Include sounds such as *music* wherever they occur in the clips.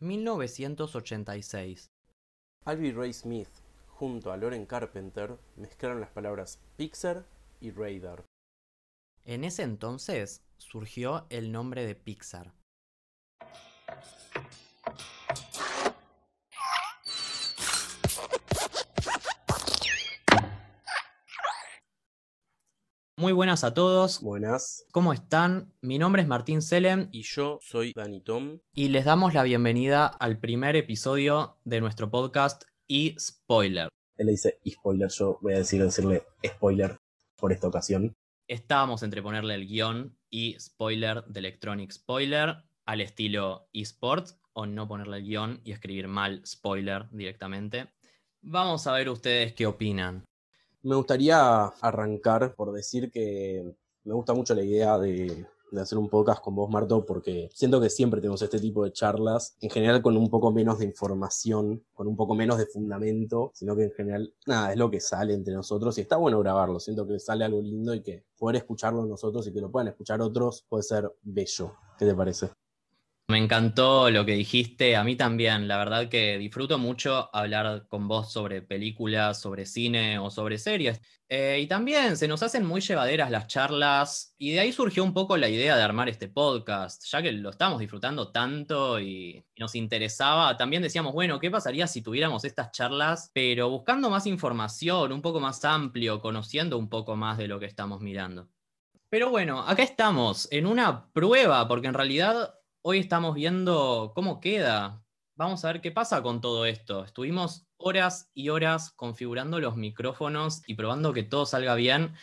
1986. Alvy Ray Smith junto a Loren Carpenter mezclaron las palabras Pixar y Radar. En ese entonces surgió el nombre de Pixar. Muy buenas a todos. Buenas. ¿Cómo están? Mi nombre es Martín Selem Y yo soy Danny Tom. y les damos la bienvenida al primer episodio de nuestro podcast y Spoiler. Él le dice spoiler, yo voy a decir decirle spoiler por esta ocasión. Estábamos entre ponerle el guion y spoiler de Electronic Spoiler al estilo eSports o no ponerle el guion y escribir mal spoiler directamente. Vamos a ver ustedes qué opinan. Me gustaría arrancar por decir que me gusta mucho la idea de, hacer un podcast con vos, Marto, porque siento que siempre tenemos este tipo de charlas, en general con un poco menos de información, con un poco menos de fundamento, sino que en general, nada, es lo que sale entre nosotros y está bueno grabarlo, siento que sale algo lindo y que poder escucharlo nosotros y que lo puedan escuchar otros puede ser bello. ¿Qué te parece? Me encantó lo que dijiste, a mí también. La verdad que disfruto mucho hablar con vos sobre películas, sobre cine o sobre series. Eh, y también se nos hacen muy llevaderas las charlas y de ahí surgió un poco la idea de armar este podcast, ya que lo estamos disfrutando tanto y nos interesaba. También decíamos, bueno, ¿qué pasaría si tuviéramos estas charlas, pero buscando más información, un poco más amplio, conociendo un poco más de lo que estamos mirando? Pero bueno, acá estamos en una prueba, porque en realidad hoy estamos viendo cómo queda. Vamos a ver qué pasa con todo esto. Estuvimos horas y horas configurando los micrófonos y probando que todo salga bien,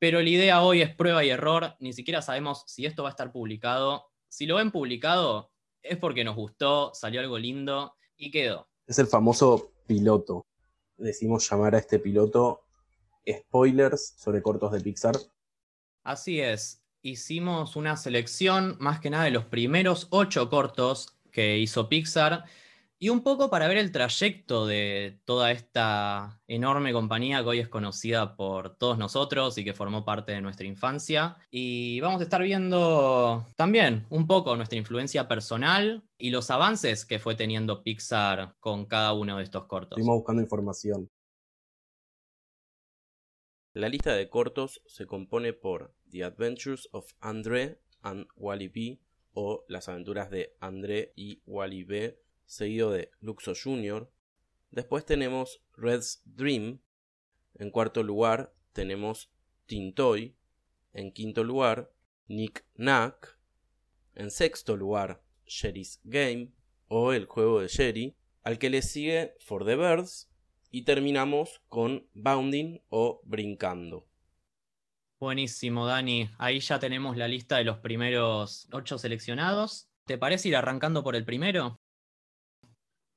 pero la idea hoy es prueba y error. Ni siquiera sabemos si esto va a estar publicado. Si lo ven publicado es porque nos gustó, salió algo lindo y quedó. Es el famoso piloto. Decimos llamar a este piloto spoilers sobre cortos de Pixar. Así es, hicimos una selección más que nada de los primeros ocho cortos que hizo Pixar y un poco para ver el trayecto de toda esta enorme compañía que hoy es conocida por todos nosotros y que formó parte de nuestra infancia. Y vamos a estar viendo también un poco nuestra influencia personal y los avances que fue teniendo Pixar con cada uno de estos cortos. Estuvimos buscando información. La lista de cortos se compone por The Adventures of André and Wally B o Las aventuras de André y Wally B, seguido de Luxo Jr. Después tenemos Red's Dream. En cuarto lugar tenemos Tintoy. En quinto lugar, Nick Knack. En sexto lugar, Sherry's Game o El juego de Sherry. Al que le sigue For the Birds. Y terminamos con Bounding o Brincando. Buenísimo, Dani. Ahí ya tenemos la lista de los primeros ocho seleccionados. ¿Te parece ir arrancando por el primero?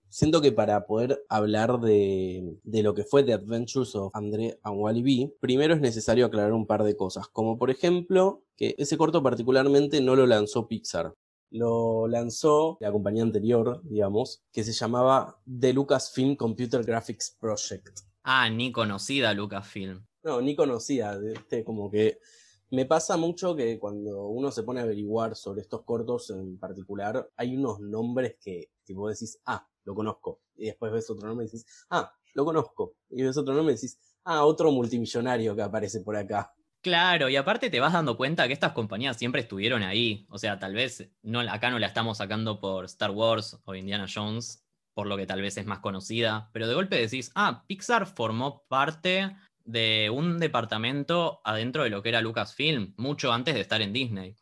Siento que para poder hablar de, de, lo que fue The Adventures of André and Wally B, primero es necesario aclarar un par de cosas, como por ejemplo que ese corto particularmente no lo lanzó Pixar, lo lanzó la compañía anterior, digamos, que se llamaba The Lucasfilm Computer Graphics Project. Ah, ni conocida Lucasfilm. No, ni conocida, este, como que me pasa mucho que cuando uno se pone a averiguar sobre estos cortos en particular, hay unos nombres que, que vos decís, ah, lo conozco. Y después ves otro nombre y decís, ah, lo conozco. Y ves otro nombre y decís, ah, otro multimillonario que aparece por acá. Claro, y aparte te vas dando cuenta que estas compañías siempre estuvieron ahí. O sea, tal vez no, acá no la estamos sacando por Star Wars o Indiana Jones, por lo que tal vez es más conocida, pero de golpe decís, ah, Pixar formó parte de un departamento adentro de lo que era Lucasfilm, mucho antes de estar en Disney.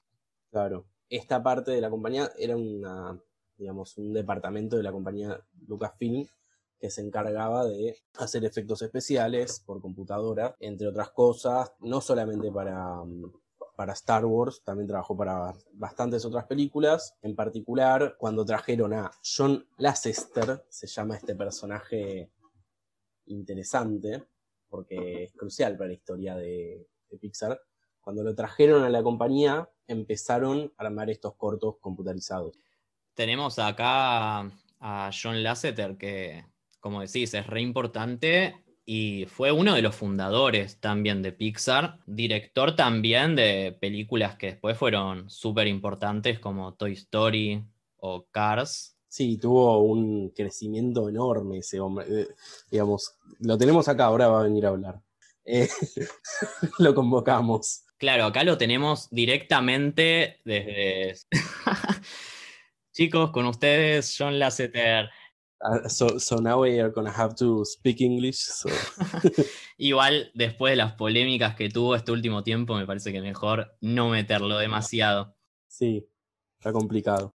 Claro, esta parte de la compañía era una, digamos, un departamento de la compañía Lucasfilm que se encargaba de hacer efectos especiales por computadora, entre otras cosas, no solamente para, para Star Wars, también trabajó para bastantes otras películas, en particular cuando trajeron a John Lasseter, se llama este personaje interesante, porque es crucial para la historia de, de Pixar, cuando lo trajeron a la compañía empezaron a armar estos cortos computarizados. Tenemos acá a John Lasseter que como decís, es re importante y fue uno de los fundadores también de Pixar, director también de películas que después fueron súper importantes como Toy Story o Cars. Sí, tuvo un crecimiento enorme ese hombre. Eh, digamos, lo tenemos acá, ahora va a venir a hablar. Eh, *laughs* lo convocamos. Claro, acá lo tenemos directamente desde. *laughs* Chicos, con ustedes, John Lasseter. Uh, so, so now we are gonna have to speak English. So. *laughs* *laughs* Igual, después de las polémicas que tuvo este último tiempo, me parece que mejor no meterlo demasiado. Sí, está complicado.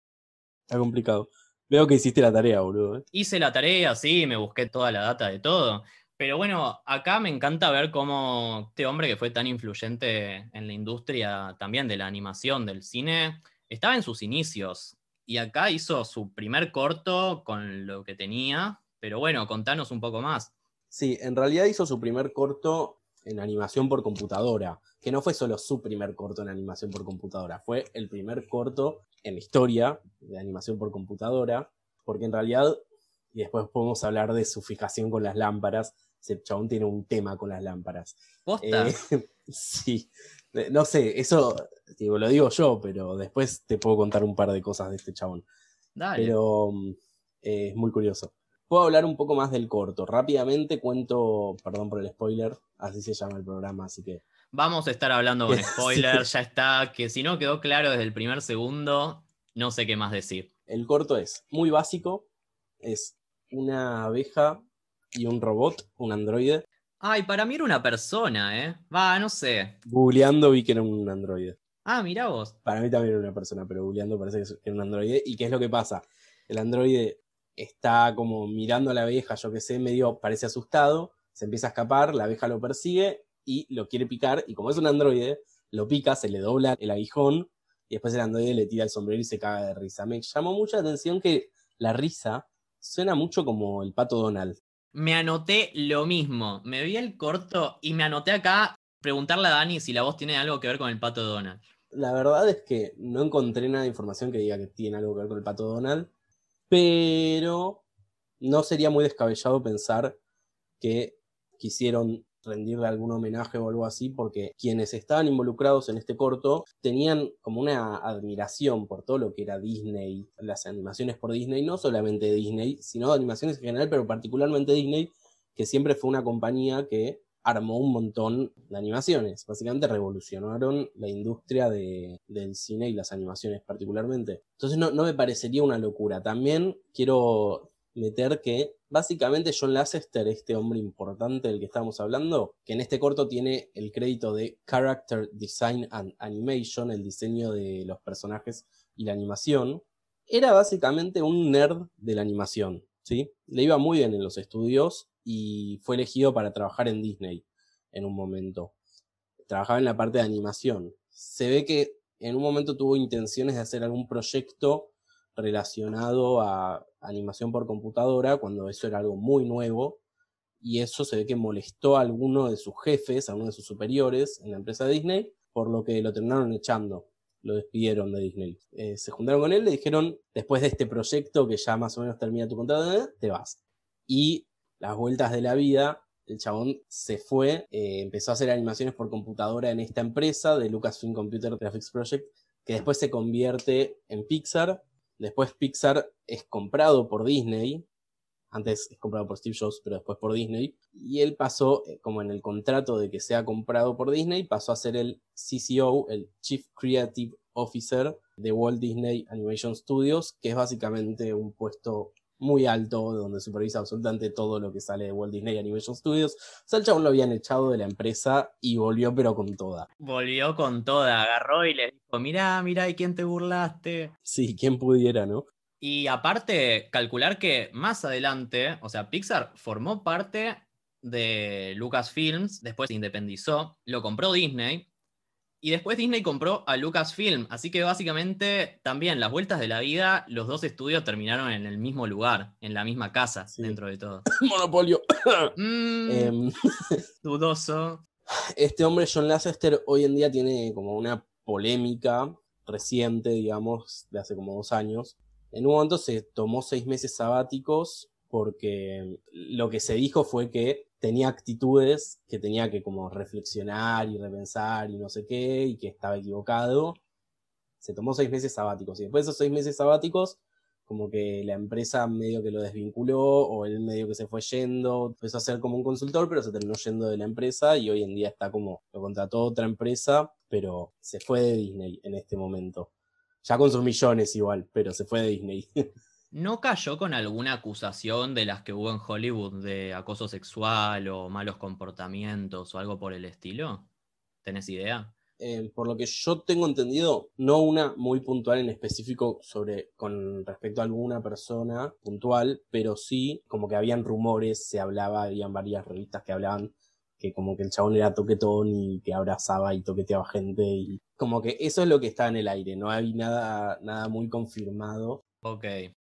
Está complicado. Veo que hiciste la tarea, boludo. ¿eh? Hice la tarea, sí, me busqué toda la data de todo. Pero bueno, acá me encanta ver cómo este hombre que fue tan influyente en la industria también de la animación, del cine, estaba en sus inicios. Y acá hizo su primer corto con lo que tenía. Pero bueno, contanos un poco más. Sí, en realidad hizo su primer corto en animación por computadora, que no fue solo su primer corto en animación por computadora, fue el primer corto en la historia de animación por computadora, porque en realidad, y después podemos hablar de su fijación con las lámparas, ese chabón tiene un tema con las lámparas. ¿Posta? Eh, *laughs* sí, no sé, eso digo, lo digo yo, pero después te puedo contar un par de cosas de este chabón. Dale. Pero eh, es muy curioso. Puedo hablar un poco más del corto. Rápidamente cuento, perdón por el spoiler, así se llama el programa, así que Vamos a estar hablando con *laughs* spoilers, ya está, que si no quedó claro desde el primer segundo, no sé qué más decir. El corto es muy básico, es una abeja y un robot, un androide. Ay, para mí era una persona, ¿eh? Va, no sé. Googleando vi que era un androide. Ah, mira vos. Para mí también era una persona, pero googleando parece que era un androide. ¿Y qué es lo que pasa? El androide está como mirando a la abeja, yo que sé, medio parece asustado, se empieza a escapar, la abeja lo persigue y lo quiere picar, y como es un androide, lo pica, se le dobla el aguijón, y después el androide le tira el sombrero y se caga de risa. Me llamó mucha atención que la risa suena mucho como el pato Donald. Me anoté lo mismo. Me vi el corto y me anoté acá preguntarle a Dani si la voz tiene algo que ver con el pato Donald. La verdad es que no encontré nada de información que diga que tiene algo que ver con el pato Donald, pero no sería muy descabellado pensar que quisieron rendirle algún homenaje o algo así, porque quienes estaban involucrados en este corto tenían como una admiración por todo lo que era Disney, las animaciones por Disney, no solamente Disney, sino animaciones en general, pero particularmente Disney, que siempre fue una compañía que armó un montón de animaciones. Básicamente revolucionaron la industria de, del cine y las animaciones particularmente. Entonces no, no me parecería una locura. También quiero meter que básicamente John Lasseter, este hombre importante del que estamos hablando, que en este corto tiene el crédito de Character Design and Animation, el diseño de los personajes y la animación, era básicamente un nerd de la animación, ¿sí? Le iba muy bien en los estudios y fue elegido para trabajar en Disney en un momento. Trabajaba en la parte de animación. Se ve que en un momento tuvo intenciones de hacer algún proyecto relacionado a animación por computadora, cuando eso era algo muy nuevo, y eso se ve que molestó a alguno de sus jefes, a uno de sus superiores en la empresa Disney, por lo que lo terminaron echando, lo despidieron de Disney. Eh, se juntaron con él, le dijeron, después de este proyecto que ya más o menos termina tu contrato, te vas. Y las vueltas de la vida, el chabón se fue, eh, empezó a hacer animaciones por computadora en esta empresa de Lucasfilm Computer Graphics Project, que después se convierte en Pixar, Después Pixar es comprado por Disney. Antes es comprado por Steve Jobs, pero después por Disney. Y él pasó, eh, como en el contrato de que sea comprado por Disney, pasó a ser el CCO, el Chief Creative Officer de Walt Disney Animation Studios, que es básicamente un puesto muy alto, donde supervisa absolutamente todo lo que sale de Walt Disney Animation Studios. O sea, el chabón lo habían echado de la empresa y volvió pero con toda. Volvió con toda, agarró y le dijo, mirá, mirá, ¿y quién te burlaste? Sí, quién pudiera, ¿no? Y aparte, calcular que más adelante, o sea, Pixar formó parte de Lucasfilms, después se independizó, lo compró Disney, y después Disney compró a Lucasfilm, así que básicamente también las vueltas de la vida, los dos estudios terminaron en el mismo lugar, en la misma casa, Sí. dentro de todo. *coughs* Monopolio. *coughs* Mm, Em, *laughs* dudoso. este hombre, John Lasseter, hoy en día tiene como una polémica reciente, digamos, de hace como dos años. En un momento se tomó seis meses sabáticos porque lo que se dijo fue que tenía actitudes que tenía que como reflexionar y repensar y no sé qué, y que estaba equivocado. Se tomó seis meses sabáticos y después de esos seis meses sabáticos como que la empresa medio que lo desvinculó o él medio que se fue yendo, empezó a ser como un consultor, pero se terminó yendo de la empresa y hoy en día está como, lo contrató otra empresa, pero se fue de Disney en este momento. Ya con sus millones igual, pero se fue de Disney. *laughs* ¿No cayó con alguna acusación de las que hubo en Hollywood de acoso sexual o malos comportamientos o algo por el estilo? ¿Tenés idea? Eh, por lo que yo tengo entendido, no una muy puntual en específico sobre con respecto a alguna persona puntual, pero sí como que habían rumores, se hablaba, habían varias revistas que hablaban que como que el chabón era toquetón y que abrazaba y toqueteaba gente y como que eso es lo que está en el aire, no hay nada, nada muy confirmado. Ok.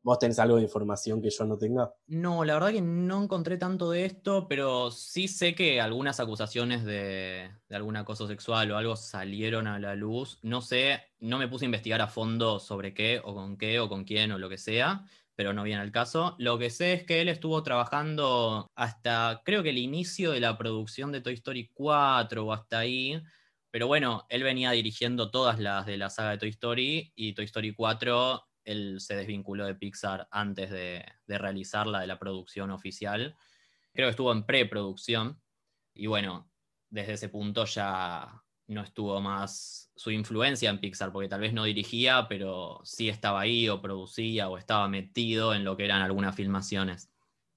¿Vos tenés algo de información que yo no tenga? No, la verdad que no encontré tanto de esto, pero sí sé que algunas acusaciones de, de, algún acoso sexual o algo salieron a la luz. No sé, no me puse a investigar a fondo sobre qué o con qué o con quién o lo que sea, pero no viene al caso. Lo que sé es que él estuvo trabajando hasta, creo que el inicio de la producción de Toy Story 4 o hasta ahí. Pero bueno, él venía dirigiendo todas las de la saga de Toy Story y Toy Story 4 él se desvinculó de Pixar antes de, de realizar la de la producción oficial. Creo que estuvo en preproducción. Y bueno, desde ese punto ya no estuvo más su influencia en Pixar, porque tal vez no dirigía, pero sí estaba ahí o producía o estaba metido en lo que eran algunas filmaciones.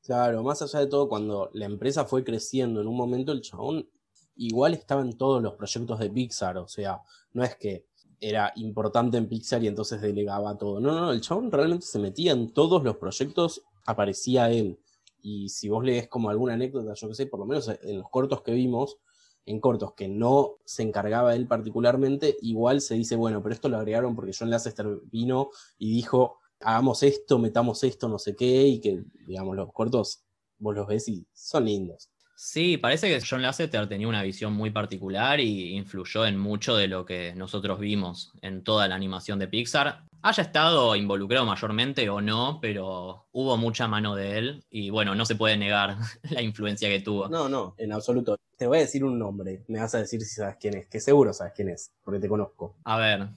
Claro, más allá de todo, cuando la empresa fue creciendo, en un momento el chabón igual estaba en todos los proyectos de Pixar, o sea, no es que era importante en Pixar y entonces delegaba todo. No, no, el chabón realmente se metía en todos los proyectos, aparecía él. Y si vos lees como alguna anécdota, yo que sé, por lo menos en los cortos que vimos, en cortos que no se encargaba él particularmente, igual se dice, bueno, pero esto lo agregaron porque John Lasseter vino y dijo, hagamos esto, metamos esto, no sé qué, y que, digamos, los cortos, vos los ves y son lindos. Sí, parece que John Lasseter tenía una visión muy particular y influyó en mucho de lo que nosotros vimos en toda la animación de Pixar. Haya estado involucrado mayormente o no, pero hubo mucha mano de él y bueno, no se puede negar *laughs* la influencia que tuvo. No, no, en absoluto. Te voy a decir un nombre, me vas a decir si sabes quién es, que seguro sabes quién es, porque te conozco. A ver.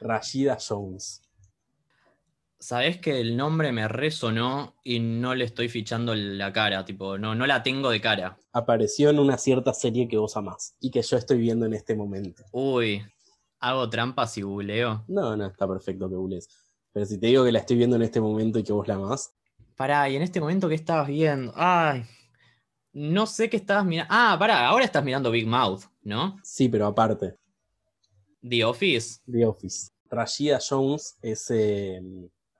Rashida Jones. Sabés que el nombre me resonó y no le estoy fichando la cara, tipo, no, no la tengo de cara. Apareció en una cierta serie que vos amás y que yo estoy viendo en este momento. Uy, ¿hago trampas y googleo? No, no, está perfecto que googlees. Pero si te digo que la estoy viendo en este momento y que vos la amás. Pará, ¿y en este momento qué estabas viendo? Ay, no sé qué estabas mirando. Ah, pará, ahora estás mirando Big Mouth, ¿no? Sí, pero aparte. The Office. The Office. Rashida Jones es... Eh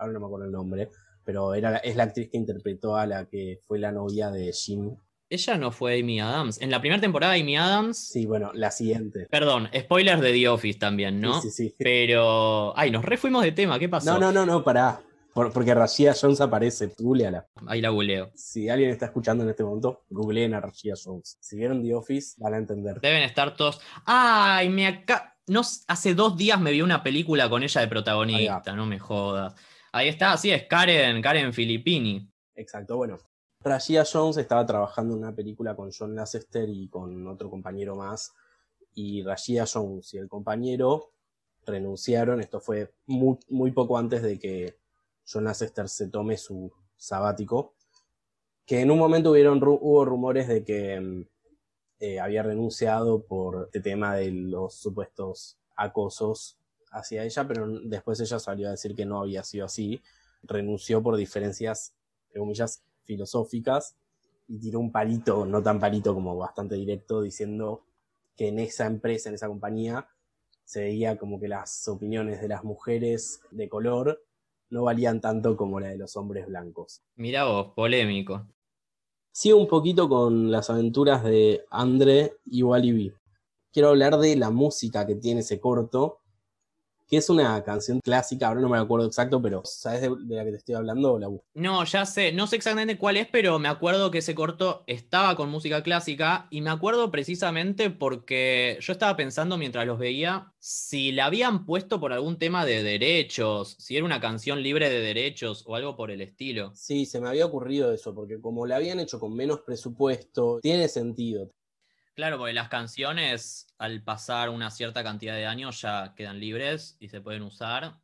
ahora no me acuerdo el nombre, pero era, es la actriz que interpretó a la que fue la novia de Jim. Ella no fue Amy Adams. En la primera temporada Amy Adams. Sí, bueno, la siguiente. Perdón, spoilers de The Office también, ¿no? Sí, sí, sí. Pero. Ay, nos refuimos de tema, ¿qué pasó? No, no, no, no, pará. porque Rashida Jones aparece, googleala. Ahí la googleo. Si alguien está escuchando en este momento, googleen a Rashida Jones. Si vieron The Office, van a entender. Deben estar todos. ¡Ay! Me acá. No, hace dos días me vi una película con ella de protagonista, no me jodas. Ahí está, sí, es Karen, Karen Filippini. Exacto, bueno. Rashida Jones estaba trabajando en una película con John Lasseter y con otro compañero más. Y Rashida Jones y el compañero renunciaron. Esto fue muy, muy poco antes de que John Lasseter se tome su sabático. Que en un momento hubieron, hubo rumores de que mm, eh, había renunciado por este tema de los supuestos acosos hacia ella, pero después ella salió a decir que no había sido así. Renunció por diferencias, entre comillas, filosóficas y tiró un palito, no tan palito como bastante directo, diciendo que en esa empresa, en esa compañía, se veía como que las opiniones de las mujeres de color no valían tanto como la de los hombres blancos. Mira vos, polémico. Sigo un poquito con las aventuras de André y Wally Quiero hablar de la música que tiene ese corto, que es una canción clásica, ahora no me acuerdo exacto, pero ¿sabes de, la que te estoy hablando? La... No, ya sé, no sé exactamente cuál es, pero me acuerdo que ese corto estaba con música clásica y me acuerdo precisamente porque yo estaba pensando mientras los veía si la habían puesto por algún tema de derechos, si era una canción libre de derechos o algo por el estilo. Sí, se me había ocurrido eso, porque como la habían hecho con menos presupuesto, tiene sentido. Claro, porque las canciones al pasar una cierta cantidad de años ya quedan libres y se pueden usar.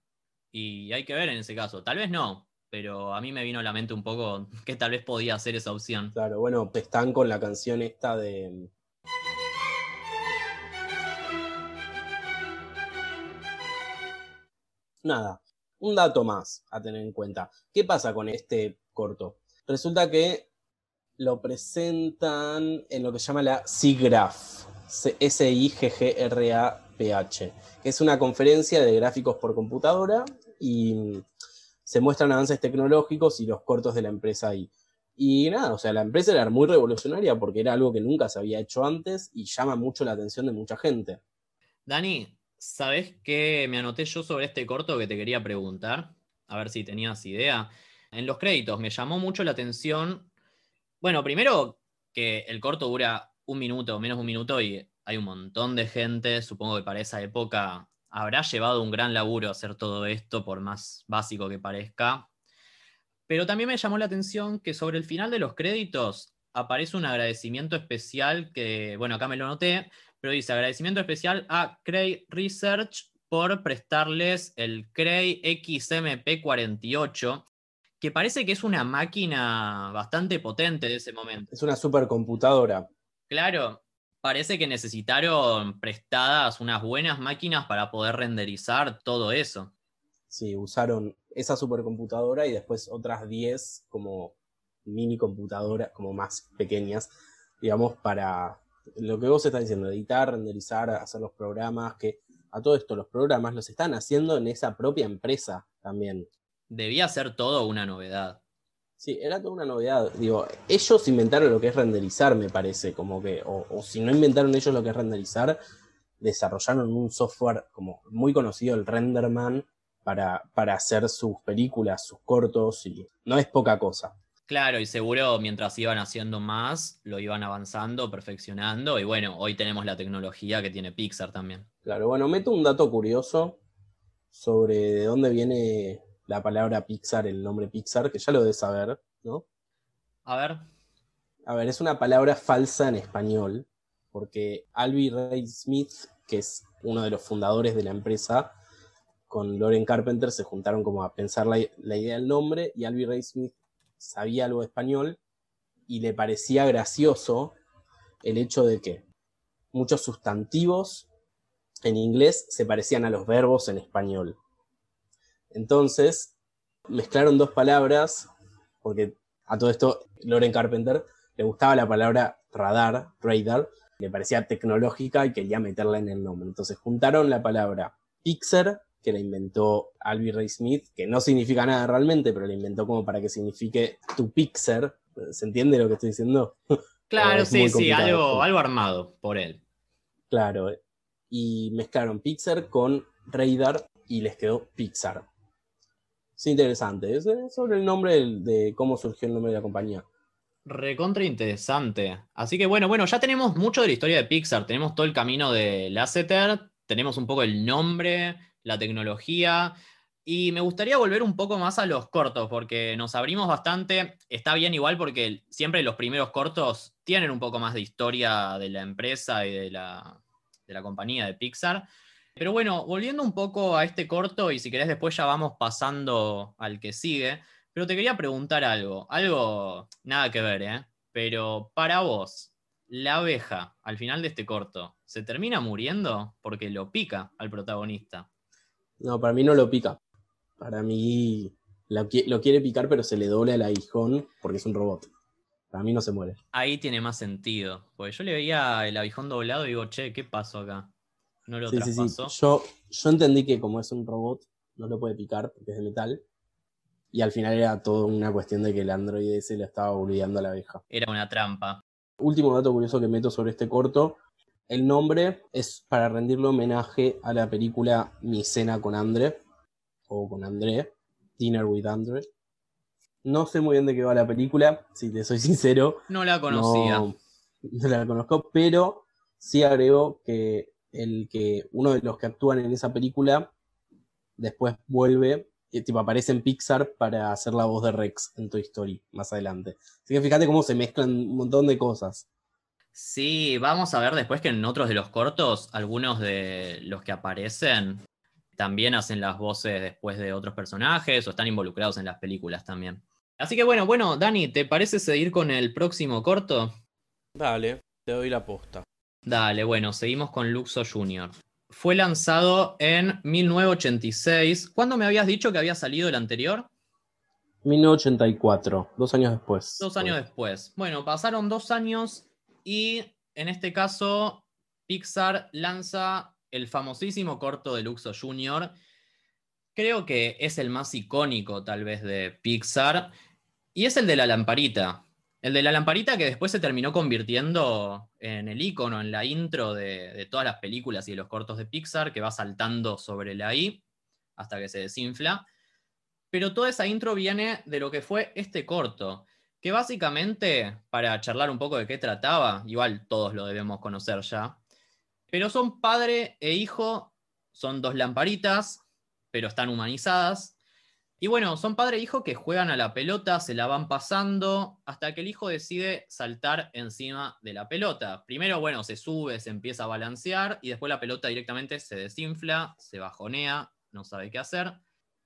Y hay que ver en ese caso. Tal vez no, pero a mí me vino a la mente un poco *laughs* que tal vez podía ser esa opción. Claro, bueno, están con la canción esta de. Nada, un dato más a tener en cuenta. ¿Qué pasa con este corto? Resulta que lo presentan en lo que se llama la SIGGRAPH, S-I-G-G-R-A-P-H, que es una conferencia de gráficos por computadora y se muestran avances tecnológicos y los cortos de la empresa ahí. Y nada, o sea, la empresa era muy revolucionaria porque era algo que nunca se había hecho antes y llama mucho la atención de mucha gente. Dani, ¿sabes qué me anoté yo sobre este corto que te quería preguntar? A ver si tenías idea. En los créditos me llamó mucho la atención. Bueno, primero que el corto dura un minuto, menos de un minuto, y hay un montón de gente. Supongo que para esa época habrá llevado un gran laburo hacer todo esto, por más básico que parezca. Pero también me llamó la atención que sobre el final de los créditos aparece un agradecimiento especial que, bueno, acá me lo noté, pero dice agradecimiento especial a Cray Research por prestarles el Cray XMP48, que parece que es una máquina bastante potente de ese momento. Es una supercomputadora. Claro, parece que necesitaron prestadas unas buenas máquinas para poder renderizar todo eso. Sí, usaron esa supercomputadora y después otras 10 como mini computadoras, como más pequeñas, digamos, para lo que vos estás diciendo, editar, renderizar, hacer los programas, que a todo esto los programas los están haciendo en esa propia empresa también. Debía ser todo una novedad. Sí, era toda una novedad. Digo, ellos inventaron lo que es renderizar, me parece, como que, o, si no inventaron ellos lo que es renderizar, desarrollaron un software como muy conocido, el Renderman, para, para hacer sus películas, sus cortos, y no es poca cosa. Claro, y seguro mientras iban haciendo más, lo iban avanzando, perfeccionando, y bueno, hoy tenemos la tecnología que tiene Pixar también. Claro, bueno, meto un dato curioso sobre de dónde viene la palabra Pixar, el nombre Pixar, que ya lo debes saber, ¿no? A ver. A ver, es una palabra falsa en español, porque Alvy Ray Smith, que es uno de los fundadores de la empresa, con Loren Carpenter se juntaron como a pensar la, idea del nombre y Alvy Ray Smith sabía algo de español y le parecía gracioso el hecho de que muchos sustantivos en inglés se parecían a los verbos en español. Entonces, mezclaron dos palabras, porque a todo esto Loren Carpenter le gustaba la palabra radar, radar, le parecía tecnológica y quería meterla en el nombre. Entonces juntaron la palabra Pixar, que la inventó Alvy Ray Smith, que no significa nada realmente, pero la inventó como para que signifique tu Pixar. ¿Se entiende lo que estoy diciendo? *laughs* Claro, *laughs* sí, sí, algo, algo armado por él. Claro. Y mezclaron Pixar con Radar y les quedó Pixar. Sí, interesante. Es sobre el nombre de, cómo surgió el nombre de la compañía. Recontra interesante. Así que bueno, bueno, ya tenemos mucho de la historia de Pixar. Tenemos todo el camino de Lasseter, tenemos un poco el nombre, la tecnología. Y me gustaría volver un poco más a los cortos, porque nos abrimos bastante. Está bien igual porque siempre los primeros cortos tienen un poco más de historia de la empresa y de la, de la compañía de Pixar. Pero bueno, volviendo un poco a este corto, y si querés después ya vamos pasando al que sigue, pero te quería preguntar algo, algo nada que ver, ¿eh? Pero para vos, la abeja al final de este corto, ¿se termina muriendo porque lo pica al protagonista? No, para mí no lo pica. Para mí lo, quiere picar, pero se le dobla el aguijón porque es un robot. Para mí no se muere. Ahí tiene más sentido. Porque yo le veía el aguijón doblado y digo, che, ¿qué pasó acá? No lo traspasó. Yo, yo entendí que como es un robot, no lo puede picar porque es de metal. Y al final era todo una cuestión de que el androide ese le estaba olvidando a la abeja. Era una trampa. Último dato curioso que meto sobre este corto. El nombre es para rendirle homenaje a la película Mi cena con André. O con André. Dinner with André. No sé muy bien de qué va la película, si te soy *laughs* sincero. No la conocía. No, no la conozco, pero sí agrego que el que uno de los que actúan en esa película después vuelve y tipo aparece en Pixar para hacer la voz de Rex en Toy Story más adelante. Así que fíjate cómo se mezclan un montón de cosas. Sí, vamos a ver después que en otros de los cortos, algunos de los que aparecen también hacen las voces después de otros personajes o están involucrados en las películas también. Así que bueno, bueno, Dani, ¿te parece seguir con el próximo corto? Dale, te doy la posta. Dale, bueno, seguimos con Luxo Jr. Fue lanzado en 1986. ¿Cuándo me habías dicho que había salido el anterior? 1984, dos años después. Dos años después. Bueno, pasaron dos años y en este caso Pixar lanza el famosísimo corto de Luxo Jr. Creo que es el más icónico tal vez de Pixar y es el de la lamparita. El de la lamparita que después se terminó convirtiendo en el icono, en la intro de, de, todas las películas y de los cortos de Pixar, que va saltando sobre la I hasta que se desinfla. Pero toda esa intro viene de lo que fue este corto, que básicamente, para charlar un poco de qué trataba, igual todos lo debemos conocer ya, pero son padre e hijo, son dos lamparitas, pero están humanizadas. Y bueno, son padre e hijo que juegan a la pelota, se la van pasando, hasta que el hijo decide saltar encima de la pelota. Primero, bueno, se sube, se empieza a balancear, y después la pelota directamente se desinfla, se bajonea, no sabe qué hacer,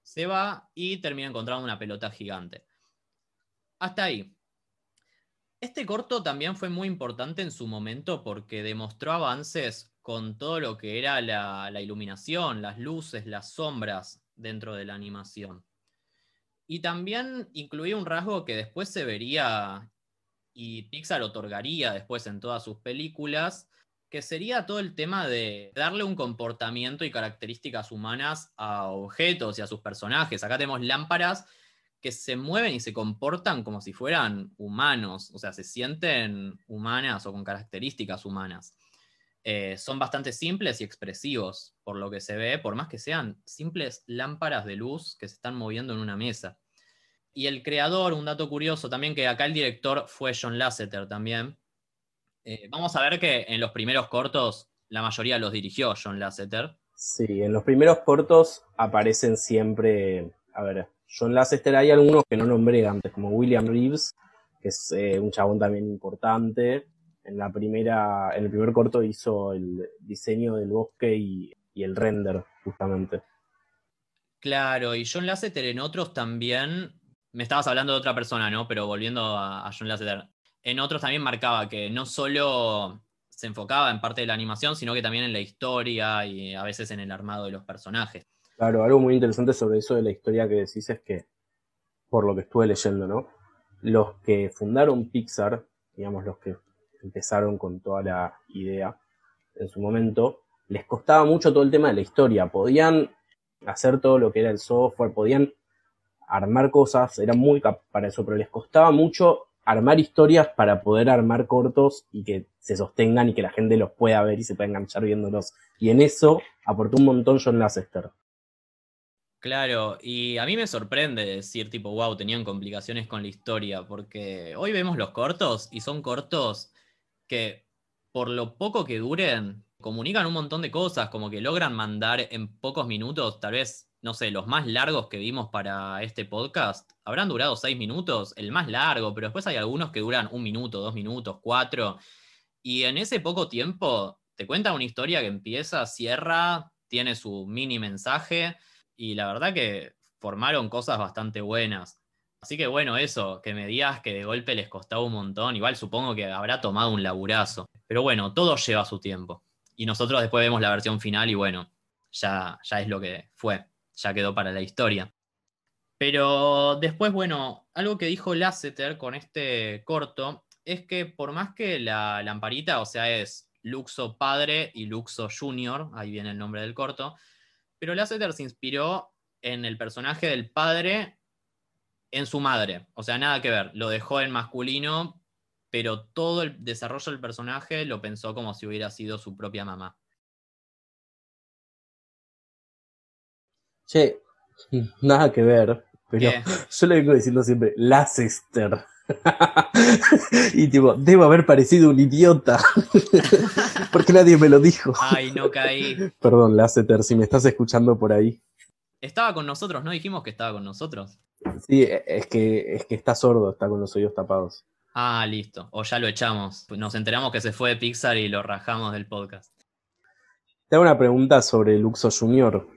se va y termina encontrando una pelota gigante. Hasta ahí. Este corto también fue muy importante en su momento porque demostró avances con todo lo que era la, iluminación, las luces, las sombras dentro de la animación. Y también incluía un rasgo que después se vería y Pixar otorgaría después en todas sus películas, que sería todo el tema de darle un comportamiento y características humanas a objetos y a sus personajes. Acá tenemos lámparas que se mueven y se comportan como si fueran humanos, o sea, se sienten humanas o con características humanas. Eh, son bastante simples y expresivos por lo que se ve, por más que sean simples lámparas de luz que se están moviendo en una mesa. Y el creador, un dato curioso también, que acá el director fue John Lasseter también. Eh, vamos a ver que en los primeros cortos la mayoría los dirigió John Lasseter. Sí, en los primeros cortos aparecen siempre, a ver, John Lasseter, hay algunos que no nombré antes, como William Reeves, que es eh, un chabón también importante. En la primera, en el primer corto hizo el diseño del bosque y, el render, justamente. Claro, y John Lasseter en otros también. Me estabas hablando de otra persona, ¿no? Pero volviendo a, a John Lasseter. En otros también marcaba que no solo se enfocaba en parte de la animación, sino que también en la historia y a veces en el armado de los personajes. Claro, algo muy interesante sobre eso de la historia que decís es que, por lo que estuve leyendo, ¿no? Los que fundaron Pixar, digamos, los que empezaron con toda la idea en su momento, les costaba mucho todo el tema de la historia. Podían hacer todo lo que era el software, podían armar cosas, eran muy para eso, pero les costaba mucho armar historias para poder armar cortos y que se sostengan y que la gente los pueda ver y se pueda enganchar viéndolos. Y en eso aportó un montón John Lasseter. Claro, y a mí me sorprende decir tipo, wow, tenían complicaciones con la historia, porque hoy vemos los cortos y son cortos que por lo poco que duren, comunican un montón de cosas, como que logran mandar en pocos minutos, tal vez, no sé, los más largos que vimos para este podcast, habrán durado seis minutos, el más largo, pero después hay algunos que duran un minuto, dos minutos, cuatro, y en ese poco tiempo te cuenta una historia que empieza, cierra, tiene su mini mensaje y la verdad que formaron cosas bastante buenas. Así que bueno, eso, que me digas que de golpe les costaba un montón, igual supongo que habrá tomado un laburazo. Pero bueno, todo lleva su tiempo. Y nosotros después vemos la versión final y bueno, ya, ya es lo que fue, ya quedó para la historia. Pero después, bueno, algo que dijo Lasseter con este corto es que por más que la lamparita, o sea, es Luxo padre y Luxo junior, ahí viene el nombre del corto, pero Lasseter se inspiró en el personaje del padre en su madre. O sea, nada que ver. Lo dejó en masculino, pero todo el desarrollo del personaje lo pensó como si hubiera sido su propia mamá. Che, *laughs* nada que ver. Pero *laughs* yo le vengo diciendo siempre, Lasseter. *laughs* y tipo, debo haber parecido un idiota. Porque nadie me lo dijo. Ay, no caí. Perdón, Lasseter, si me estás escuchando por ahí. Estaba con nosotros, ¿no? Dijimos que estaba con nosotros. Sí, es que, es que está sordo, está con los oídos tapados. Ah, listo. O ya lo echamos. Nos enteramos que se fue de Pixar y lo rajamos del podcast. Te hago una pregunta sobre Luxo Junior.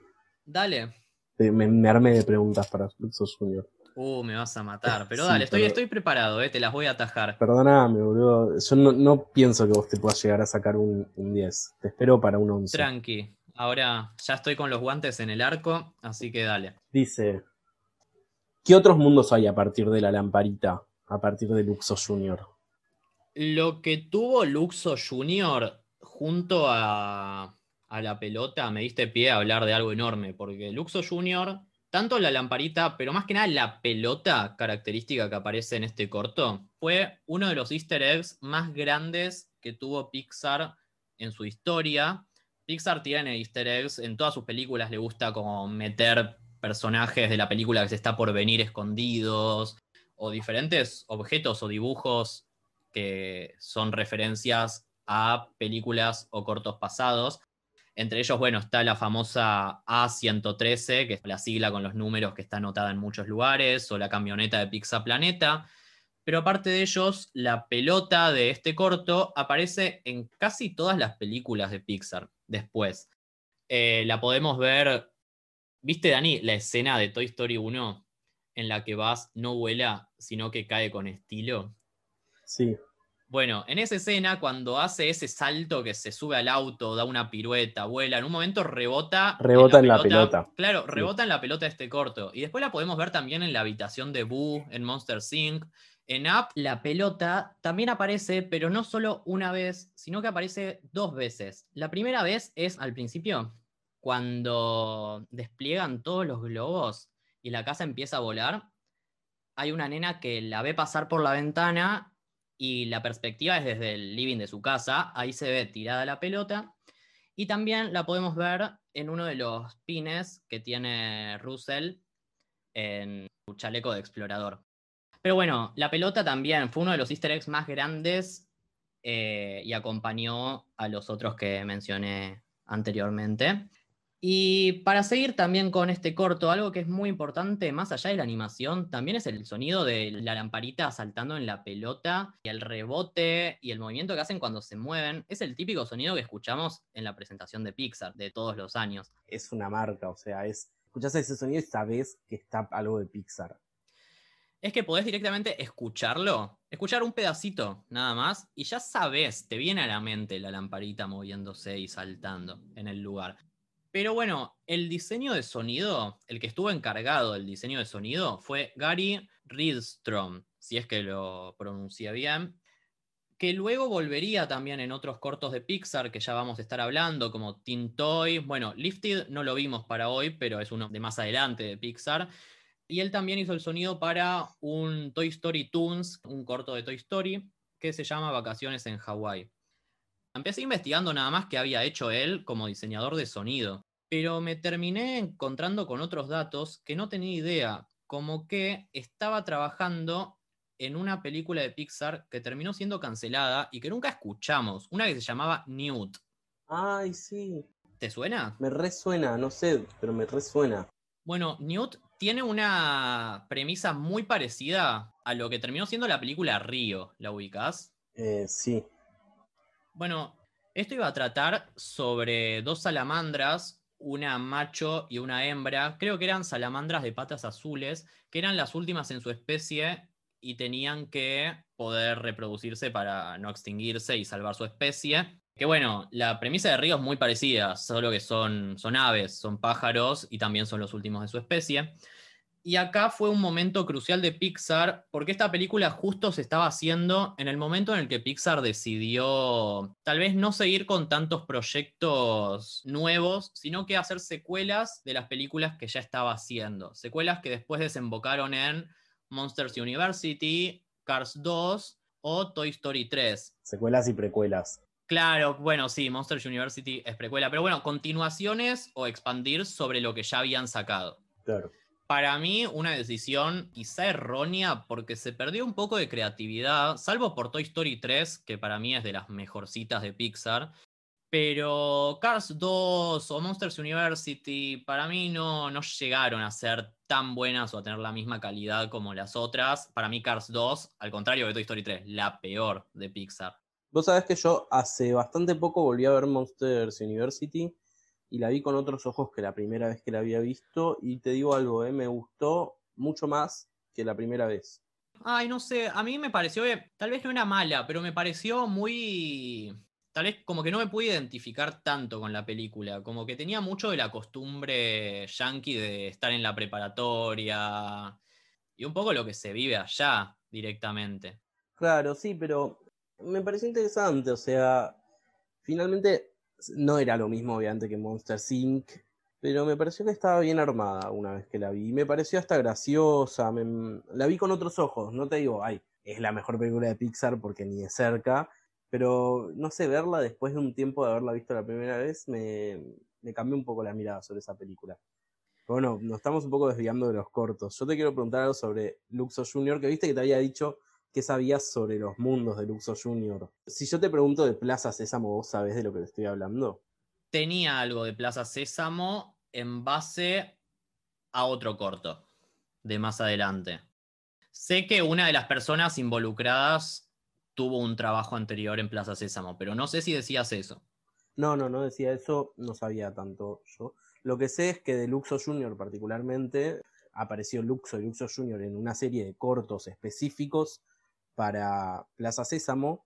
Dale. Me, me armé de preguntas para Luxo Junior. Uh, me vas a matar. Pero Sí, dale, estoy, pero- estoy preparado, eh, te las voy a atajar. Perdóname, boludo. Yo no, no pienso que vos te puedas llegar a sacar un, un 10. Te espero para un 11. Tranqui. Ahora ya estoy con los guantes en el arco, así que dale. Dice: ¿Qué otros mundos hay a partir de la lamparita? A partir de Luxo Junior. Lo que tuvo Luxo Junior junto a, a la pelota me diste pie a hablar de algo enorme, porque Luxo Junior, tanto la lamparita, pero más que nada la pelota característica que aparece en este corto, fue uno de los easter eggs más grandes que tuvo Pixar en su historia. Pixar tiene easter eggs, en todas sus películas le gusta como meter personajes de la película que se está por venir escondidos, o diferentes objetos o dibujos que son referencias a películas o cortos pasados. Entre ellos, bueno, está la famosa A113, que es la sigla con los números que está anotada en muchos lugares, o la camioneta de Pizza Planeta. Pero aparte de ellos, la pelota de este corto aparece en casi todas las películas de Pixar después. Eh, la podemos ver, ¿viste, Dani, la escena de Toy Story 1 en la que Buzz no vuela, sino que cae con estilo? Sí. Bueno, en esa escena, cuando hace ese salto que se sube al auto, da una pirueta, vuela, en un momento rebota. Rebota en la pelota. Claro, rebota en la pelota este corto. Y después la podemos ver también en la habitación de Boo, en Monster Inc. En Up, la pelota también aparece, pero no solo una vez, sino que aparece dos veces. La primera vez es al principio, cuando despliegan todos los globos y la casa empieza a volar. Hay una nena que la ve pasar por la ventana y la perspectiva es desde el living de su casa, ahí se ve tirada la pelota, y también la podemos ver en uno de los pines que tiene Russell en su chaleco de explorador. Pero bueno, la pelota también fue uno de los easter eggs más grandes eh, y acompañó a los otros que mencioné anteriormente. Y para seguir también con este corto, algo que es muy importante, más allá de la animación, también es el sonido de la lamparita saltando en la pelota y el rebote y el movimiento que hacen cuando se mueven. Es el típico sonido que escuchamos en la presentación de Pixar de todos los años. Es una marca, o sea, es. Escuchás ese sonido y sabés que está algo de Pixar. Es que podés directamente escucharlo, escuchar un pedacito nada más, y ya sabes, te viene a la mente la lamparita moviéndose y saltando en el lugar. Pero bueno, el diseño de sonido, el que estuvo encargado del diseño de sonido fue Gary Ridstrom, si es que lo pronuncia bien, que luego volvería también en otros cortos de Pixar que ya vamos a estar hablando, como Teen Toy. Bueno, Lifted no lo vimos para hoy, pero es uno de más adelante de Pixar. Y él también hizo el sonido para un Toy Story Toons, un corto de Toy Story, que se llama Vacaciones en Hawái. Empecé investigando nada más que había hecho él como diseñador de sonido, pero me terminé encontrando con otros datos que no tenía idea, como que estaba trabajando en una película de Pixar que terminó siendo cancelada y que nunca escuchamos, una que se llamaba Newt. Ay, sí. ¿Te suena? Me resuena, no sé, pero me resuena. Bueno, Newt tiene una premisa muy parecida a lo que terminó siendo la película Río, ¿la ubicás? Eh, sí. Bueno, esto iba a tratar sobre dos salamandras, una macho y una hembra. Creo que eran salamandras de patas azules, que eran las últimas en su especie y tenían que poder reproducirse para no extinguirse y salvar su especie. Que bueno, la premisa de Río es muy parecida, solo que son, son aves, son pájaros y también son los últimos de su especie. Y acá fue un momento crucial de Pixar, porque esta película justo se estaba haciendo en el momento en el que Pixar decidió tal vez no seguir con tantos proyectos nuevos, sino que hacer secuelas de las películas que ya estaba haciendo. Secuelas que después desembocaron en Monsters University, Cars 2 o Toy Story 3. Secuelas y precuelas. Claro, bueno, sí, Monsters University es precuela, pero bueno, continuaciones o expandir sobre lo que ya habían sacado. Claro. Para mí, una decisión quizá errónea porque se perdió un poco de creatividad, salvo por Toy Story 3, que para mí es de las mejorcitas de Pixar. Pero Cars 2 o Monsters University para mí no, no llegaron a ser tan buenas o a tener la misma calidad como las otras. Para mí Cars 2, al contrario de Toy Story 3, la peor de Pixar. Vos sabés que yo hace bastante poco volví a ver Monsters University y la vi con otros ojos que la primera vez que la había visto y te digo algo, ¿eh? me gustó mucho más que la primera vez. Ay, no sé, a mí me pareció, tal vez no era mala, pero me pareció muy... Tal vez como que no me pude identificar tanto con la película, como que tenía mucho de la costumbre yankee de estar en la preparatoria y un poco lo que se vive allá directamente. Claro, sí, pero me pareció interesante, o sea, finalmente no era lo mismo obviamente que Monster Inc., pero me pareció que estaba bien armada una vez que la vi. Me pareció hasta graciosa, la vi con otros ojos, no te digo, ay, es la mejor película de Pixar porque ni de cerca, pero no sé, verla después de un tiempo de haberla visto la primera vez me, me cambió un poco la mirada sobre esa película. bueno, nos estamos un poco desviando de los cortos. Yo te quiero preguntar algo sobre Luxo Jr., que viste que te había dicho qué sabías sobre los mundos de Luxo Jr. Si yo te pregunto de Plaza Sésamo, ¿vos sabés de lo que te estoy hablando? Tenía algo de Plaza Sésamo, en base a otro corto de más adelante. Sé que una de las personas involucradas tuvo un trabajo anterior en Plaza Sésamo, pero no sé si decías eso. No, no, no decía eso, no sabía tanto yo. Lo que sé es que de Luxo Junior particularmente apareció Luxo y Luxo Junior en una serie de cortos específicos para Plaza Sésamo,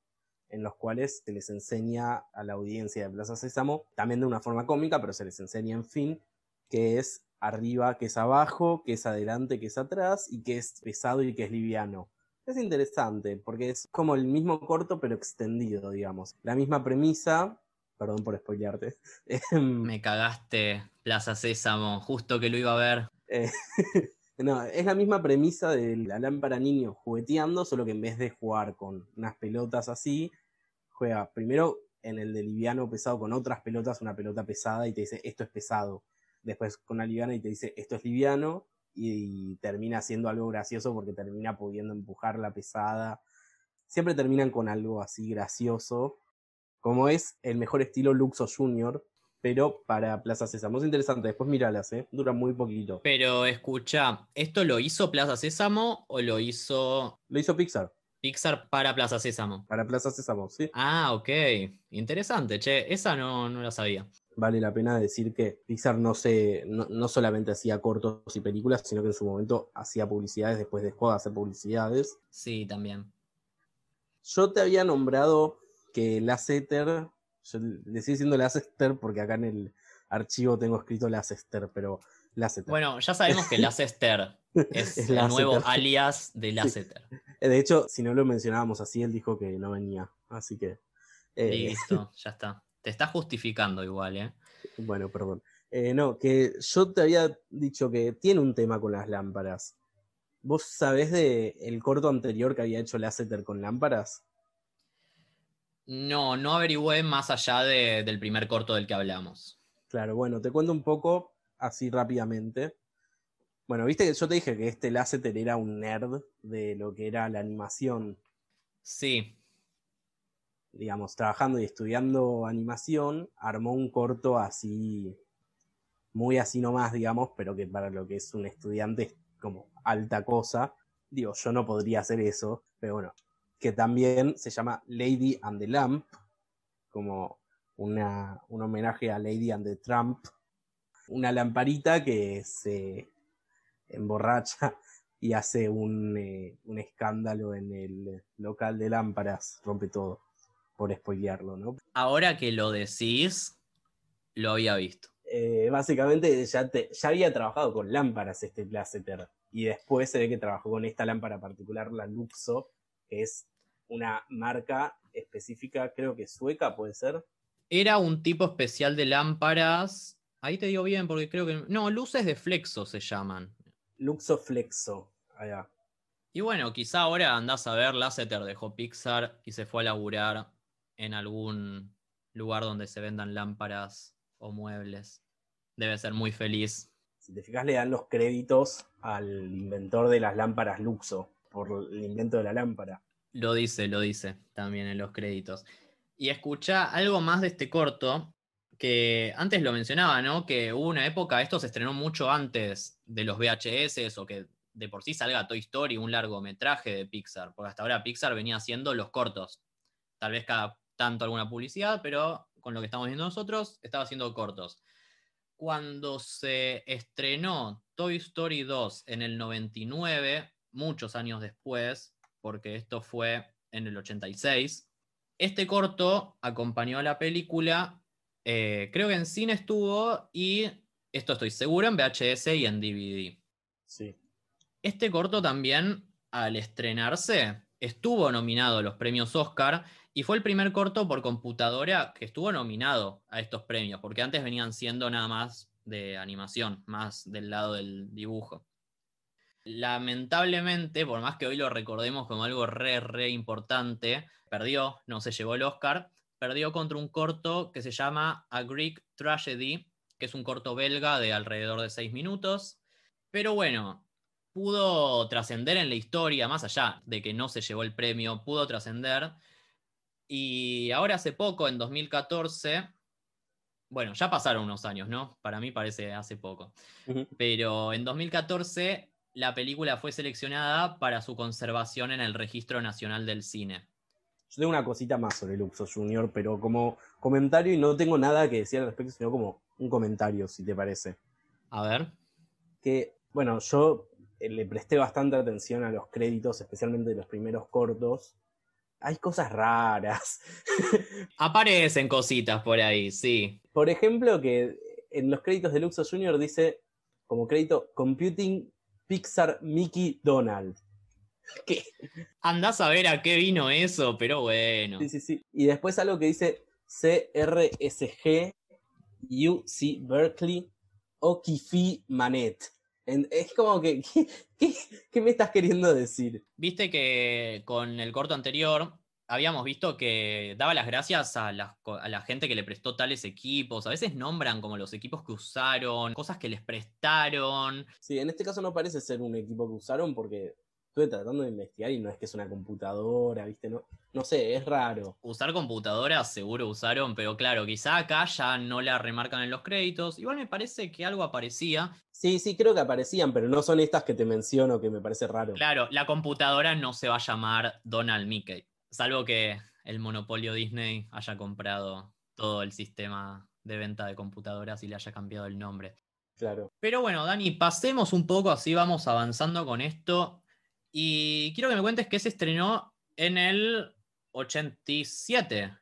en los cuales se les enseña a la audiencia de Plaza Sésamo, también de una forma cómica, pero se les enseña en fin que es arriba, que es abajo, que es adelante, que es atrás, y que es pesado y que es liviano. Es interesante, porque es como el mismo corto, pero extendido, digamos. La misma premisa, perdón por spoilearte. *laughs* Em, Me cagaste, Plaza Sésamo, justo que lo iba a ver. *laughs* Es la misma premisa de la lámpara niño jugueteando, solo que en vez de jugar con unas pelotas así, juega primero en el de liviano pesado con otras pelotas, una pelota pesada y te dice esto es pesado después con una liviana y te dice esto es liviano y, termina siendo algo gracioso porque termina pudiendo empujar la pesada. Siempre terminan con algo así gracioso, como es el mejor estilo Luxo Junior, pero para Plaza Sésamo. Es interesante, después míralas, ¿eh? dura muy poquito. Pero escucha, ¿esto lo hizo Plaza Sésamo o lo hizo... Lo hizo Pixar. Pixar para Plaza Sésamo. Para Plaza Sésamo, sí. Ah, ok. Interesante, che. Esa no, no la sabía vale la pena decir que Pixar no, se, no, solamente hacía cortos y películas, sino que en su momento hacía publicidades, después dejó de hacer publicidades. Sí, también. Yo te había nombrado que Lasseter, yo le estoy diciendo Lasseter porque acá en el archivo tengo escrito Lasseter, pero Lasseter. Bueno, ya sabemos que *laughs* Lasseter es, el nuevo alias de Lasseter. De hecho, si no lo mencionábamos así, él dijo que no venía, así que... Eh, Listo, ya está. Te está justificando igual, ¿eh? Bueno, perdón. Eh, no, que yo te había dicho que tiene un tema con las lámparas. ¿Vos sabés de el corto anterior que había hecho Lasseter con lámparas? No, no averigüé más allá del primer corto del que hablamos. Claro, bueno, te cuento un poco así rápidamente. Bueno, viste que yo te dije que este Lasseter era un nerd de lo que era la animación. Sí digamos, trabajando y estudiando animación, armó un corto así, muy así nomás, digamos, pero que para lo que es un estudiante es como alta cosa. Digo, yo no podría hacer eso, pero bueno, que también se llama Lady and the Lamp, como una, un homenaje a Lady and the Trump, una lamparita que se emborracha *laughs* y hace un, eh, un escándalo en el local de lámparas, rompe todo por spoilearlo, ¿no? Ahora que lo decís, lo había visto. Eh, básicamente ya, ya había trabajado con lámparas este Placeter y después se ve que trabajó con esta lámpara particular, la Luxo, que es una marca específica, creo que sueca, puede ser. Era un tipo especial de lámparas. Ahí te digo bien, porque creo que. No, luces de flexo se llaman. Luxo Flexo, allá. Y bueno, quizá ahora andás a ver, Lasseter dejó Pixar y se fue a laburar en algún lugar donde se vendan lámparas o muebles. Debe ser muy feliz. Si te fijas, le dan los créditos al inventor de las lámparas Luxo por el invento de la lámpara. Lo dice, lo dice también en los créditos. Y escucha algo más de este corto, que antes lo mencionaba, ¿no? Que hubo una época, esto se estrenó mucho antes de los VHS o que de por sí salga Toy Story, un largometraje de Pixar, porque hasta ahora Pixar venía haciendo los cortos. Tal vez cada tanto alguna publicidad, pero con lo que estamos viendo nosotros, estaba haciendo cortos. cuando se estrenó Toy Story 2 en el 99, muchos años después, porque esto fue en el 86, este corto acompañó a la película, eh, creo que en cine estuvo y esto estoy seguro en VHS y en DVD. Sí. Este corto también, al estrenarse, estuvo nominado a los premios Oscar y fue el primer corto por computadora que estuvo nominado a estos premios, porque antes venían siendo nada más de animación, más del lado del dibujo. Lamentablemente, por más que hoy lo recordemos como algo re, re importante, perdió, no se llevó el Oscar, perdió contra un corto que se llama A Greek Tragedy, que es un corto belga de alrededor de seis minutos. Pero bueno, pudo trascender en la historia, más allá de que no se llevó el premio, pudo trascender y ahora hace poco, en 2014, bueno, ya pasaron unos años, ¿no? Para mí parece hace poco. Pero en 2014 la película fue seleccionada para su conservación en el Registro Nacional del Cine. Yo tengo una cosita más sobre Luxo Junior, pero como comentario y no tengo nada que decir al respecto, sino como un comentario, si te parece. A ver. Que, bueno, yo eh, le presté bastante atención a los créditos, especialmente de los primeros cortos, hay cosas raras. *laughs* Aparecen cositas por ahí, sí. Por ejemplo, que en los créditos de Luxo Junior dice como crédito Computing Pixar Mickey Donald. ¿Qué? Andás a ver a qué vino eso, pero bueno. Sí, sí, sí. Y después algo que dice CRSG UC Berkeley Okifi Manet. Es como que, *laughs* ¿qué, me estás queriendo decir? Viste que con el corto anterior habíamos visto que daba las gracias a la, a la, gente que le prestó tales equipos. A veces nombran como los equipos que usaron, cosas que les prestaron. Sí, en este caso no parece ser un equipo que usaron porque estuve tratando de investigar y no es que es una computadora, ¿viste? No, no sé, es raro. Usar computadora seguro usaron, pero claro, quizá acá ya no la remarcan en los créditos. Igual me parece que algo aparecía. Sí, sí, creo que aparecían, pero no son estas que te menciono que me parece raro. Claro, la computadora no se va a llamar Donald Mickey, salvo que el monopolio Disney haya comprado todo el sistema de venta de computadoras y le haya cambiado el nombre. Claro. Pero bueno, Dani, pasemos un poco, así vamos avanzando con esto. Y quiero que me cuentes que se estrenó en el 87.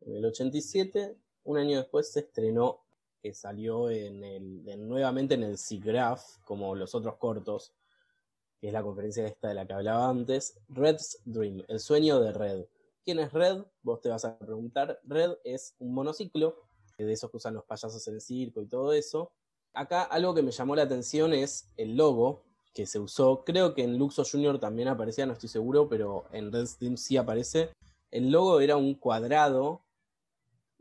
En el 87, un año después, se estrenó, que salió en el, nuevamente en el SIGGRAPH, como los otros cortos, que es la conferencia esta de la que hablaba antes, Red's Dream, el sueño de Red. ¿Quién es Red? Vos te vas a preguntar. Red es un monociclo, de esos que usan los payasos en el circo y todo eso. Acá algo que me llamó la atención es el logo, que se usó. Creo que en Luxo Junior también aparecía, no estoy seguro, pero en Red Steam sí aparece. El logo era un cuadrado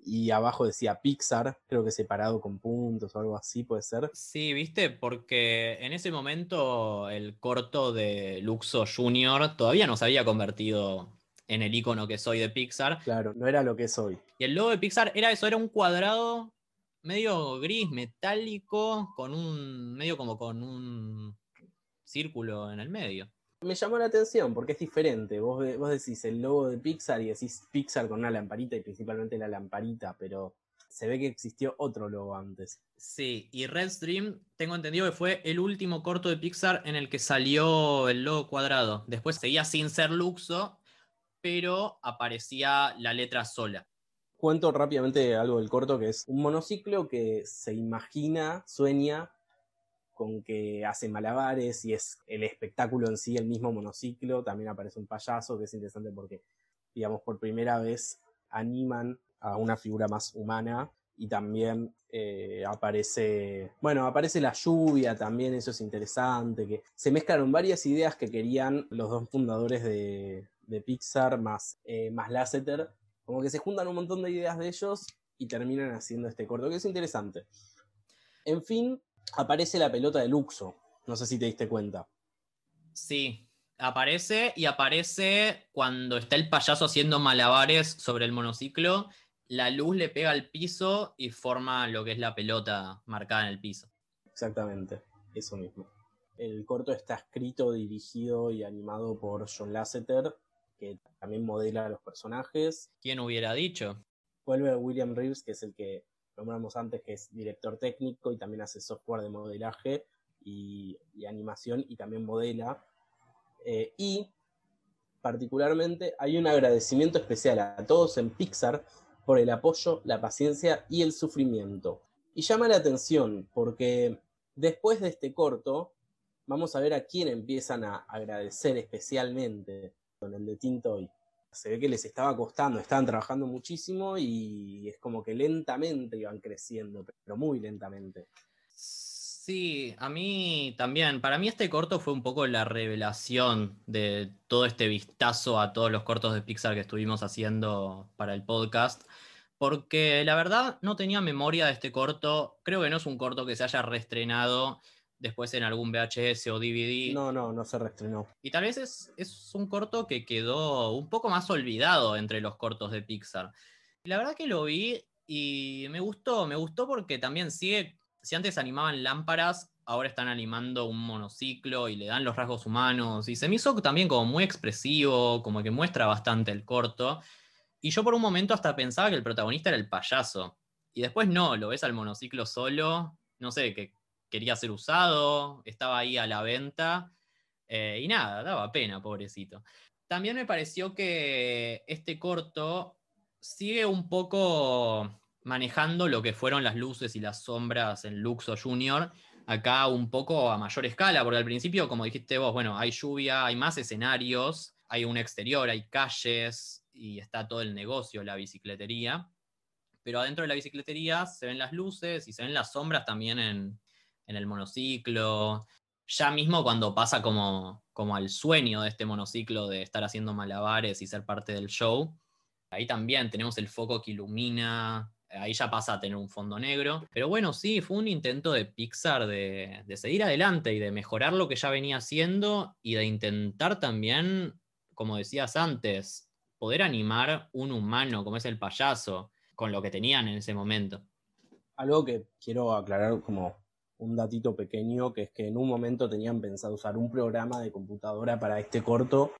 y abajo decía Pixar, creo que separado con puntos o algo así, puede ser. Sí, viste, porque en ese momento el corto de Luxo Junior todavía no se había convertido en el icono que soy de Pixar. Claro, no era lo que soy. Y el logo de Pixar era eso, era un cuadrado medio gris, metálico, con un. medio como con un círculo en el medio. Me llamó la atención porque es diferente. Vos, vos decís el logo de Pixar y decís Pixar con una lamparita y principalmente la lamparita, pero se ve que existió otro logo antes. Sí, y Red Stream tengo entendido que fue el último corto de Pixar en el que salió el logo cuadrado. Después seguía sin ser Luxo, pero aparecía la letra sola. Cuento rápidamente algo del corto que es un monociclo que se imagina, sueña con que hace malabares y es el espectáculo en sí, el mismo monociclo. También aparece un payaso, que es interesante porque, digamos, por primera vez animan a una figura más humana y también eh, aparece, bueno, aparece la lluvia también, eso es interesante, que se mezclaron varias ideas que querían los dos fundadores de, Pixar más, eh, más Lasseter, como que se juntan un montón de ideas de ellos y terminan haciendo este corto, que es interesante. En fin, aparece la pelota de Luxo. No sé si te diste cuenta. Sí, aparece y aparece cuando está el payaso haciendo malabares sobre el monociclo. La luz le pega al piso y forma lo que es la pelota marcada en el piso. Exactamente, eso mismo. El corto está escrito, dirigido y animado por John Lasseter, que también modela a los personajes. ¿Quién hubiera dicho? Vuelve William Reeves, que es el que nombramos antes, que es director técnico y también hace software de modelaje y, animación y también modela. Eh, y particularmente hay un agradecimiento especial a todos en Pixar por el apoyo, la paciencia y el sufrimiento. Y llama la atención porque después de este corto, vamos a ver a quién empiezan a agradecer especialmente con el de Tintoy. Se ve que les estaba costando, estaban trabajando muchísimo y es como que lentamente iban creciendo, pero muy lentamente. Sí, a mí también. Para mí este corto fue un poco la revelación de todo este vistazo a todos los cortos de Pixar que estuvimos haciendo para el podcast. Porque la verdad no tenía memoria de este corto. Creo que no es un corto que se haya reestrenado después en algún VHS o DVD. No, no, no se reestrenó. Y tal vez es, es un corto que quedó un poco más olvidado entre los cortos de Pixar. La verdad que lo vi y me gustó, me gustó porque también sigue si antes animaban lámparas, ahora están animando un monociclo y le dan los rasgos humanos. Y se me hizo también como muy expresivo, como que muestra bastante el corto. Y yo por un momento hasta pensaba que el protagonista era el payaso. Y después no, lo ves al monociclo solo, no sé, que quería ser usado, estaba ahí a la venta. Eh, y nada, daba pena, pobrecito. También me pareció que este corto sigue un poco manejando lo que fueron las luces y las sombras en Luxo Junior, acá un poco a mayor escala, porque al principio, como dijiste vos, bueno, hay lluvia, hay más escenarios, hay un exterior, hay calles y está todo el negocio, la bicicletería. Pero adentro de la bicicletería se ven las luces y se ven las sombras también en, el monociclo. Ya mismo cuando pasa como, como al sueño de este monociclo de estar haciendo malabares y ser parte del show, ahí también tenemos el foco que ilumina ahí ya pasa a tener un fondo negro. Pero bueno, sí, fue un intento de Pixar de, seguir adelante y de mejorar lo que ya venía haciendo y de intentar también, como decías antes, poder animar un humano como es el payaso con lo que tenían en ese momento. Algo que quiero aclarar como un datito pequeño, que es que en un momento tenían pensado usar un programa de computadora para este corto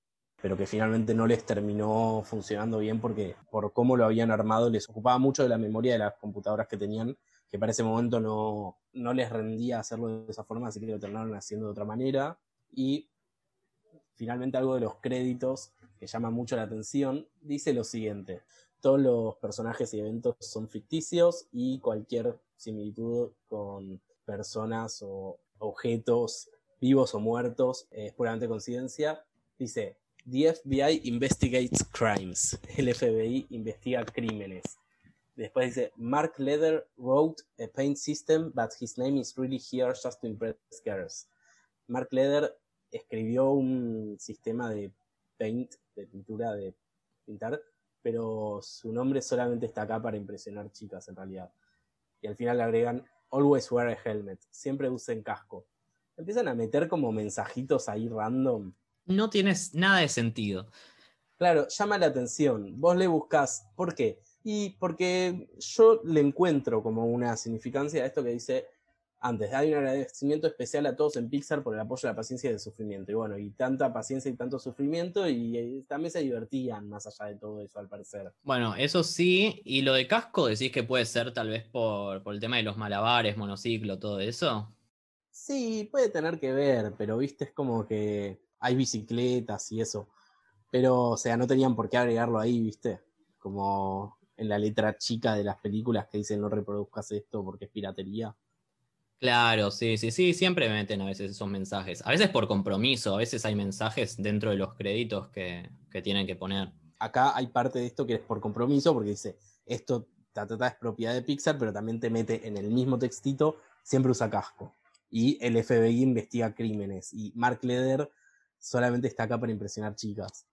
pero que finalmente no les terminó funcionando bien porque por cómo lo habían armado les ocupaba mucho de la memoria de las computadoras que tenían, que para ese momento no, no les rendía hacerlo de esa forma, así que lo terminaron haciendo de otra manera. Y finalmente algo de los créditos que llama mucho la atención, dice lo siguiente, todos los personajes y eventos son ficticios y cualquier similitud con personas o objetos vivos o muertos es puramente coincidencia. Dice, The FBI investigates crimes. El FBI investiga crímenes. Después dice, Mark Leder wrote a paint system, but his name is really here just to impress girls. Mark Leder escribió un sistema de paint, de pintura, de pintar, pero su nombre solamente está acá para impresionar chicas en realidad. Y al final le agregan, always wear a helmet, siempre usen casco. Empiezan a meter como mensajitos ahí random no tienes nada de sentido. Claro, llama la atención. Vos le buscas, ¿por qué? Y porque yo le encuentro como una significancia a esto que dice antes, hay un agradecimiento especial a todos en Pixar por el apoyo, la paciencia y el sufrimiento. Y bueno, y tanta paciencia y tanto sufrimiento, y, también se divertían más allá de todo eso, al parecer. Bueno, eso sí, y lo de casco decís que puede ser tal vez por, por el tema de los malabares, monociclo, todo eso. Sí, puede tener que ver, pero viste, es como que hay bicicletas y eso. Pero, o sea, no tenían por qué agregarlo ahí, ¿viste? Como en la letra chica de las películas que dicen no reproduzcas esto porque es piratería. Claro, sí, sí, sí, siempre meten a veces esos mensajes. A veces por compromiso, a veces hay mensajes dentro de los créditos que, tienen que poner. Acá hay parte de esto que es por compromiso, porque dice, esto ta, es propiedad de Pixar, pero también te mete en el mismo textito, siempre usa casco. Y el FBI investiga crímenes. Y Mark Leder solamente está acá para impresionar chicas.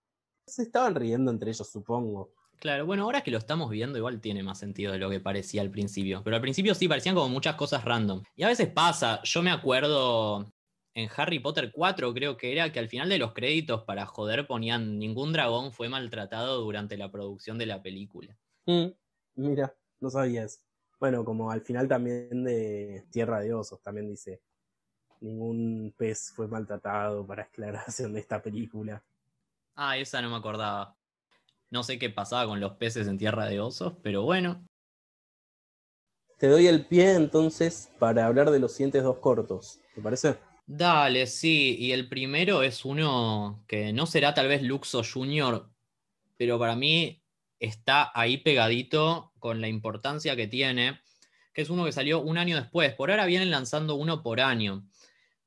Se estaban riendo entre ellos, supongo. Claro, bueno, ahora que lo estamos viendo, igual tiene más sentido de lo que parecía al principio. Pero al principio sí parecían como muchas cosas random. Y a veces pasa, yo me acuerdo en Harry Potter 4, creo que era que al final de los créditos, para joder, ponían ningún dragón fue maltratado durante la producción de la película. Mm, mira, no sabías. Bueno, como al final también de Tierra de Osos, también dice, ningún pez fue maltratado para *laughs* aclaración de esta película. Ah, esa no me acordaba. No sé qué pasaba con los peces en Tierra de Osos, pero bueno. te doy el pie entonces para hablar de los siguientes dos cortos. ¿Te parece? Dale, sí. Y el primero es uno que no será tal vez Luxo Junior, pero para mí está ahí pegadito con la importancia que tiene, que es uno que salió un año después. Por ahora vienen lanzando uno por año.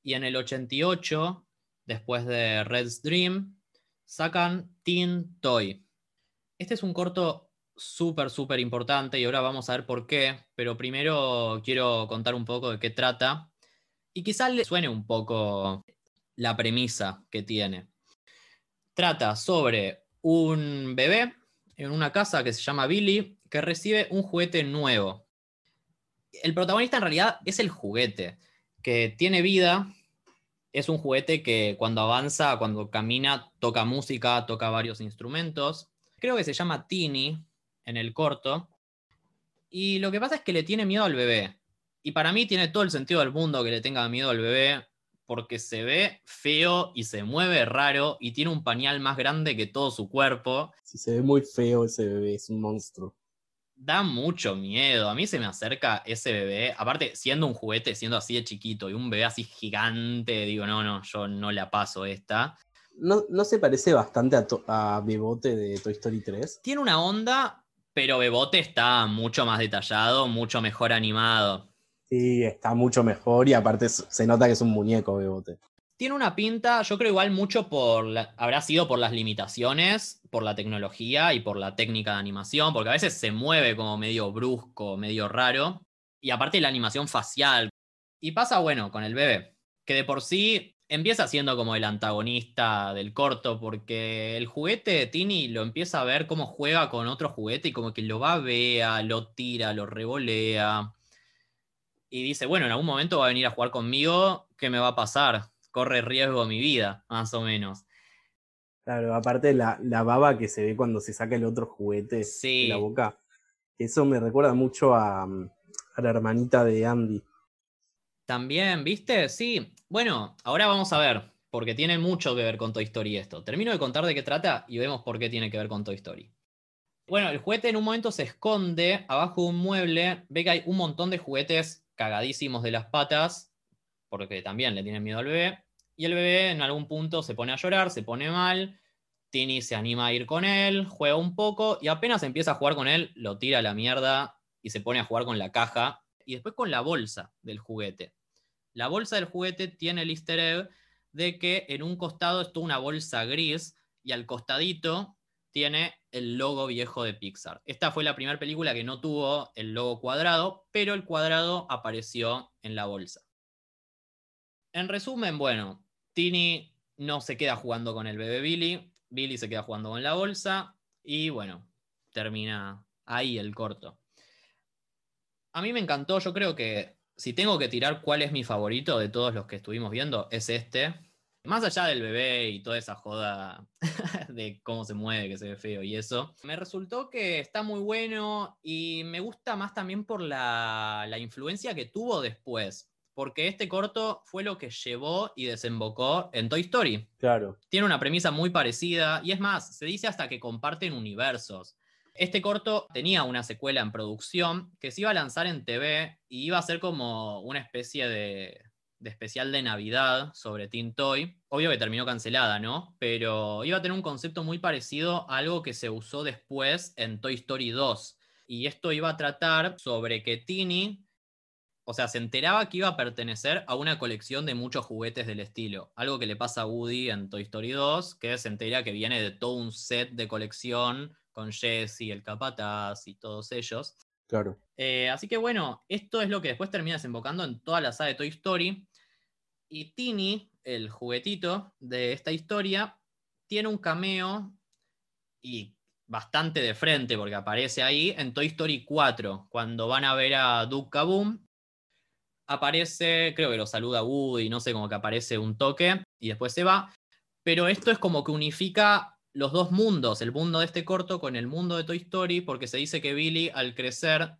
Y en el 88, después de Red's Dream, sacan Teen Toy. Este es un corto súper, súper importante y ahora vamos a ver por qué, pero primero quiero contar un poco de qué trata y quizás le suene un poco la premisa que tiene. Trata sobre un bebé en una casa que se llama Billy que recibe un juguete nuevo. El protagonista en realidad es el juguete, que tiene vida, es un juguete que cuando avanza, cuando camina, toca música, toca varios instrumentos. Creo que se llama Tini en el corto. Y lo que pasa es que le tiene miedo al bebé. Y para mí tiene todo el sentido del mundo que le tenga miedo al bebé, porque se ve feo y se mueve raro y tiene un pañal más grande que todo su cuerpo. Si se ve muy feo ese bebé, es un monstruo da mucho miedo. A mí se me acerca ese bebé, aparte siendo un juguete, siendo así de chiquito y un bebé así gigante, digo, no, no, yo no la paso esta. ¿No, no se parece bastante a, a Bebote de Toy Story 3? Tiene una onda, pero Bebote está mucho más detallado, mucho mejor animado. Sí, está mucho mejor y aparte se nota que es un muñeco Bebote tiene una pinta, yo creo igual mucho por, habrá sido por las limitaciones, por la tecnología y por la técnica de animación, porque a veces se mueve como medio brusco, medio raro, y aparte la animación facial. Y pasa, bueno, con el bebé, que de por sí empieza siendo como el antagonista del corto, porque el juguete de Tini lo empieza a ver cómo juega con otro juguete y como que lo va babea, lo tira, lo revolea. Y dice, bueno, en algún momento va a venir a jugar conmigo, ¿qué me va a pasar? corre riesgo mi vida, más o menos. Claro, aparte la, la baba que se ve cuando se saca el otro juguete de la boca. Eso me recuerda mucho a, a la hermanita de Andy. También, ¿viste? Sí. Bueno, ahora vamos a ver, porque tiene mucho que ver con Toy Story esto. Termino de contar de qué trata y vemos por qué tiene que ver con Toy Story. Bueno, el juguete en un momento se esconde abajo de un mueble, ve que hay un montón de juguetes cagadísimos de las patas porque también le tiene miedo al bebé. Y el bebé en algún punto se pone a llorar, se pone mal. Tini se anima a ir con él, juega un poco y apenas empieza a jugar con él, lo tira a la mierda y se pone a jugar con la caja y después con la bolsa del juguete. La bolsa del juguete tiene el easter egg de que en un costado está una bolsa gris y al costadito tiene el logo viejo de Pixar. Esta fue la primera película que no tuvo el logo cuadrado, pero el cuadrado apareció en la bolsa. En resumen, bueno, Tini no se queda jugando con el bebé Billy, Billy se queda jugando con la bolsa y bueno, termina ahí el corto. A mí me encantó, yo creo que si tengo que tirar cuál es mi favorito de todos los que estuvimos viendo, es este. Más allá del bebé y toda esa joda *laughs* de cómo se mueve, que se ve feo y eso, me resultó que está muy bueno y me gusta más también por la, la influencia que tuvo después porque este corto fue lo que llevó y desembocó en Toy Story. Claro. Tiene una premisa muy parecida y es más, se dice hasta que comparten universos. Este corto tenía una secuela en producción que se iba a lanzar en TV y iba a ser como una especie de, especial de Navidad sobre Teen Toy. Obvio que terminó cancelada, ¿no? Pero iba a tener un concepto muy parecido a algo que se usó después en Toy Story 2. Y esto iba a tratar sobre que Tini o sea, se enteraba que iba a pertenecer a una colección de muchos juguetes del estilo. Algo que le pasa a Woody en Toy Story 2, que se entera que viene de todo un set de colección con Jesse, el Capataz y todos ellos. Claro. Eh, así que bueno, esto es lo que después termina desembocando en toda la saga de Toy Story. Y Tini, el juguetito de esta historia, tiene un cameo y bastante de frente porque aparece ahí en Toy Story 4, cuando van a ver a Duke Kaboom aparece, creo que lo saluda Woody, no sé, como que aparece un toque y después se va. Pero esto es como que unifica los dos mundos, el mundo de este corto con el mundo de Toy Story, porque se dice que Billy al crecer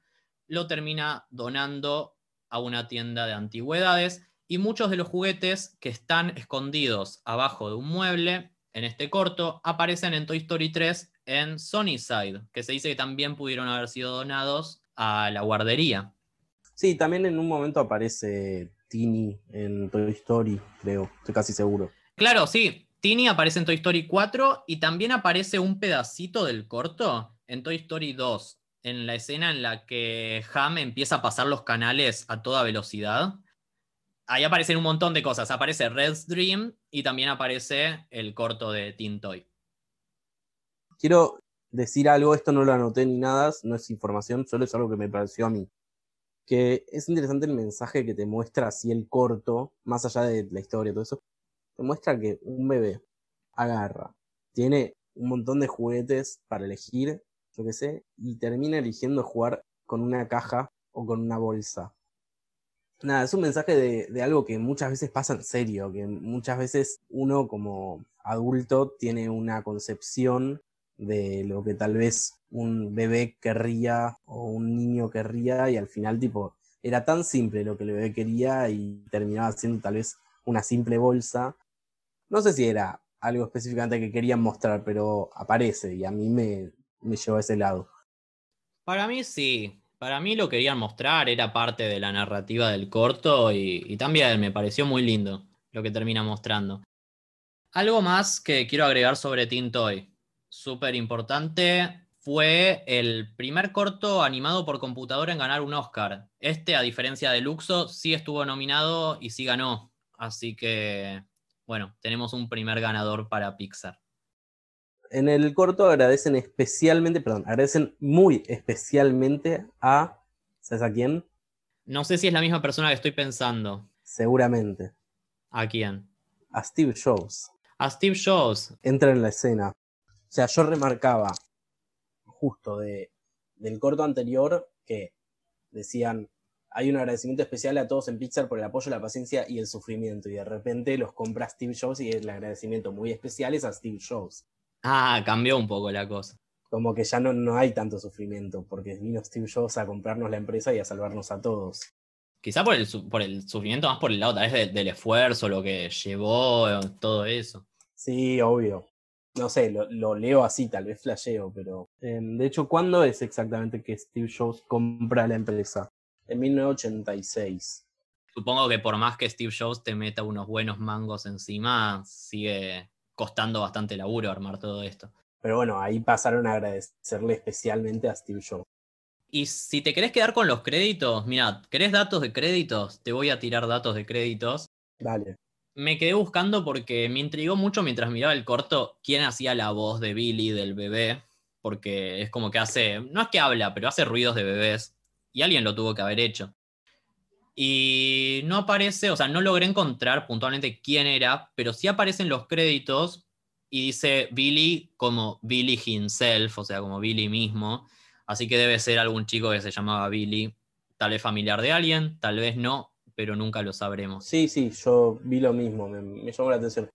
lo termina donando a una tienda de antigüedades y muchos de los juguetes que están escondidos abajo de un mueble en este corto aparecen en Toy Story 3 en Side, que se dice que también pudieron haber sido donados a la guardería. Sí, también en un momento aparece Tini en Toy Story, creo, estoy casi seguro. Claro, sí. Tini aparece en Toy Story 4 y también aparece un pedacito del corto en Toy Story 2, en la escena en la que Ham empieza a pasar los canales a toda velocidad. Ahí aparecen un montón de cosas. Aparece Red's Dream y también aparece el corto de Teen Toy. Quiero decir algo, esto no lo anoté ni nada, no es información, solo es algo que me pareció a mí. Que es interesante el mensaje que te muestra así el corto, más allá de la historia y todo eso. Te muestra que un bebé agarra, tiene un montón de juguetes para elegir, yo qué sé, y termina eligiendo jugar con una caja o con una bolsa. Nada, es un mensaje de algo que muchas veces pasa en serio, que muchas veces uno como adulto tiene una concepción de lo que tal vez un bebé querría o un niño querría y al final tipo era tan simple lo que el bebé quería y terminaba siendo tal vez una simple bolsa. No sé si era algo específicamente que querían mostrar, pero aparece y a mí me, me llevó a ese lado. Para mí sí, para mí lo querían mostrar, era parte de la narrativa del corto y, y también me pareció muy lindo lo que termina mostrando. Algo más que quiero agregar sobre Teen Toy súper importante, fue el primer corto animado por computadora en ganar un Oscar. Este, a diferencia de Luxo, sí estuvo nominado y sí ganó. Así que, bueno, tenemos un primer ganador para Pixar. En el corto agradecen especialmente, perdón, agradecen muy especialmente a, ¿sabes a quién? No sé si es la misma persona que estoy pensando. Seguramente. ¿A quién? A Steve Jobs. A Steve Jobs. Entra en la escena. O sea, yo remarcaba justo de, del corto anterior que decían, hay un agradecimiento especial a todos en Pixar por el apoyo, la paciencia y el sufrimiento. Y de repente los compra Steve Jobs y el agradecimiento muy especial es a Steve Jobs. Ah, cambió un poco la cosa. Como que ya no, no hay tanto sufrimiento, porque vino Steve Jobs a comprarnos la empresa y a salvarnos a todos. Quizá por el, por el sufrimiento, más por el lado tal vez del esfuerzo, lo que llevó, todo eso. Sí, obvio. No sé, lo, leo así, tal vez flasheo, pero. Em, de hecho, ¿cuándo es exactamente que Steve Jobs compra la empresa? En 1986. Supongo que por más que Steve Jobs te meta unos buenos mangos encima, sigue costando bastante laburo armar todo esto. Pero bueno, ahí pasaron a agradecerle especialmente a Steve Jobs. Y si te querés quedar con los créditos, mira, ¿querés datos de créditos? Te voy a tirar datos de créditos. Dale me quedé buscando porque me intrigó mucho mientras miraba el corto quién hacía la voz de Billy del bebé, porque es como que hace, no es que habla, pero hace ruidos de bebés, y alguien lo tuvo que haber hecho. Y no aparece, o sea, no logré encontrar puntualmente quién era, pero sí aparecen los créditos y dice Billy como Billy himself, o sea, como Billy mismo. Así que debe ser algún chico que se llamaba Billy, tal vez familiar de alguien, tal vez no, pero nunca lo sabremos. Sí, sí, yo vi lo mismo, me, llamó la atención.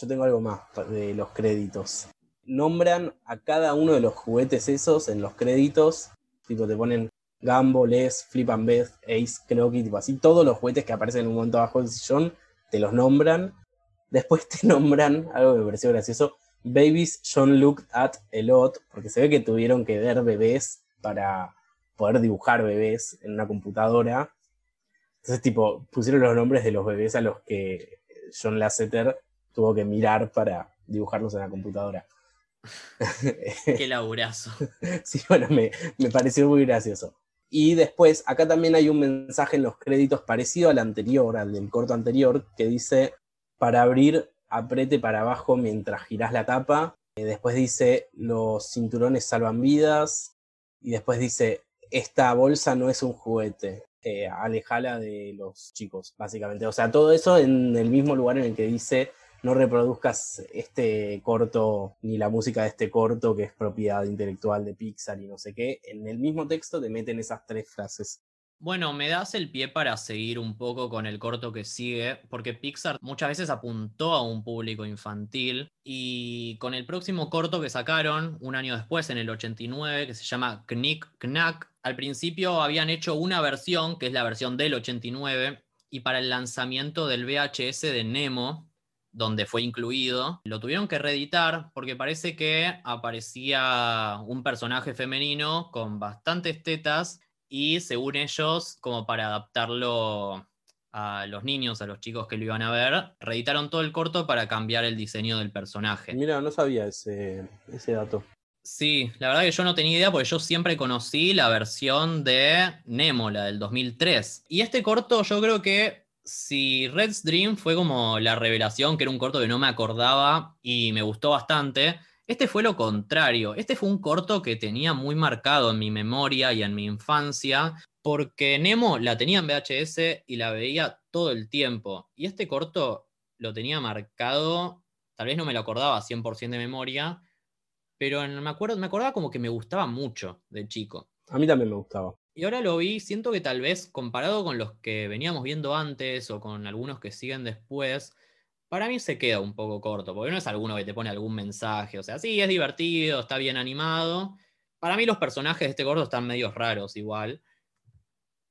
Yo tengo algo más de los créditos. Nombran a cada uno de los juguetes esos en los créditos, tipo te ponen Gambo, Les, Flip and Beth, Ace, Knocky, tipo así, todos los juguetes que aparecen en un momento abajo del sillón, te los nombran. Después te *laughs* nombran, algo que me pareció gracioso, Babies John looked at a lot, porque se ve que tuvieron que ver bebés para poder dibujar bebés en una computadora. Entonces, tipo, pusieron los nombres de los bebés a los que John Lasseter tuvo que mirar para dibujarlos en la computadora. *laughs* Qué laburazo. *laughs* sí, bueno, me, me, pareció muy gracioso. Y después, acá también hay un mensaje en los créditos parecido al anterior, al del corto anterior, que dice, para abrir, aprete para abajo mientras girás la tapa. Y después dice, los cinturones salvan vidas. Y después dice, esta bolsa no es un juguete. Eh, alejala de los chicos, básicamente. O sea, todo eso en el mismo lugar en el que dice no reproduzcas este corto ni la música de este corto que es propiedad intelectual de Pixar y no sé qué. En el mismo texto te meten esas tres frases. Bueno, me das el pie para seguir un poco con el corto que sigue, porque Pixar muchas veces apuntó a un público infantil y con el próximo corto que sacaron un año después, en el 89, que se llama Knick Knack, al principio habían hecho una versión, que es la versión del 89, y para el lanzamiento del VHS de Nemo, donde fue incluido, lo tuvieron que reeditar porque parece que aparecía un personaje femenino con bastantes tetas y según ellos, como para adaptarlo a los niños, a los chicos que lo iban a ver, reeditaron todo el corto para cambiar el diseño del personaje. Mira, no sabía ese, ese dato. Sí, la verdad que yo no tenía idea porque yo siempre conocí la versión de Nemo, la del 2003. Y este corto yo creo que si Red's Dream fue como la revelación, que era un corto que no me acordaba y me gustó bastante, este fue lo contrario. Este fue un corto que tenía muy marcado en mi memoria y en mi infancia, porque Nemo la tenía en VHS y la veía todo el tiempo. Y este corto lo tenía marcado, tal vez no me lo acordaba 100% de memoria, pero me, acuerdo, me acordaba como que me gustaba mucho de chico. A mí también me gustaba. Y ahora lo vi, siento que tal vez comparado con los que veníamos viendo antes o con algunos que siguen después, para mí se queda un poco corto, porque no es alguno que te pone algún mensaje. O sea, sí, es divertido, está bien animado. Para mí los personajes de este corto están medio raros igual.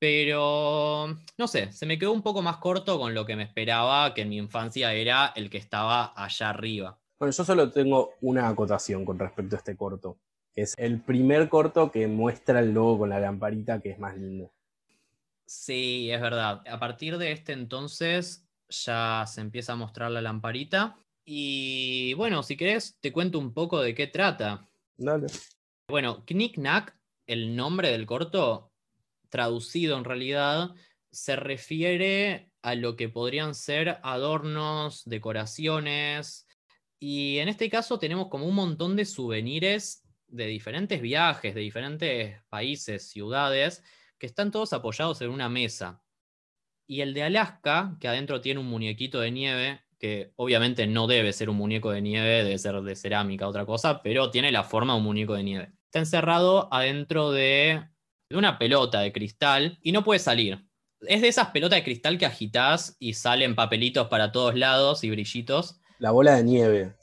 Pero, no sé, se me quedó un poco más corto con lo que me esperaba, que en mi infancia era el que estaba allá arriba. Bueno, yo solo tengo una acotación con respecto a este corto. Es el primer corto que muestra el logo con la lamparita, que es más lindo. Sí, es verdad. A partir de este entonces ya se empieza a mostrar la lamparita. Y bueno, si querés, te cuento un poco de qué trata. Dale. Bueno, Knick Knack, el nombre del corto, traducido en realidad, se refiere a lo que podrían ser adornos, decoraciones, y en este caso tenemos como un montón de souvenirs de diferentes viajes, de diferentes países, ciudades, que están todos apoyados en una mesa. Y el de Alaska, que adentro tiene un muñequito de nieve, que obviamente no debe ser un muñeco de nieve, debe ser de cerámica, otra cosa, pero tiene la forma de un muñeco de nieve. Está encerrado adentro de, de una pelota de cristal y no puede salir. Es de esas pelotas de cristal que agitas y salen papelitos para todos lados y brillitos. La bola de nieve.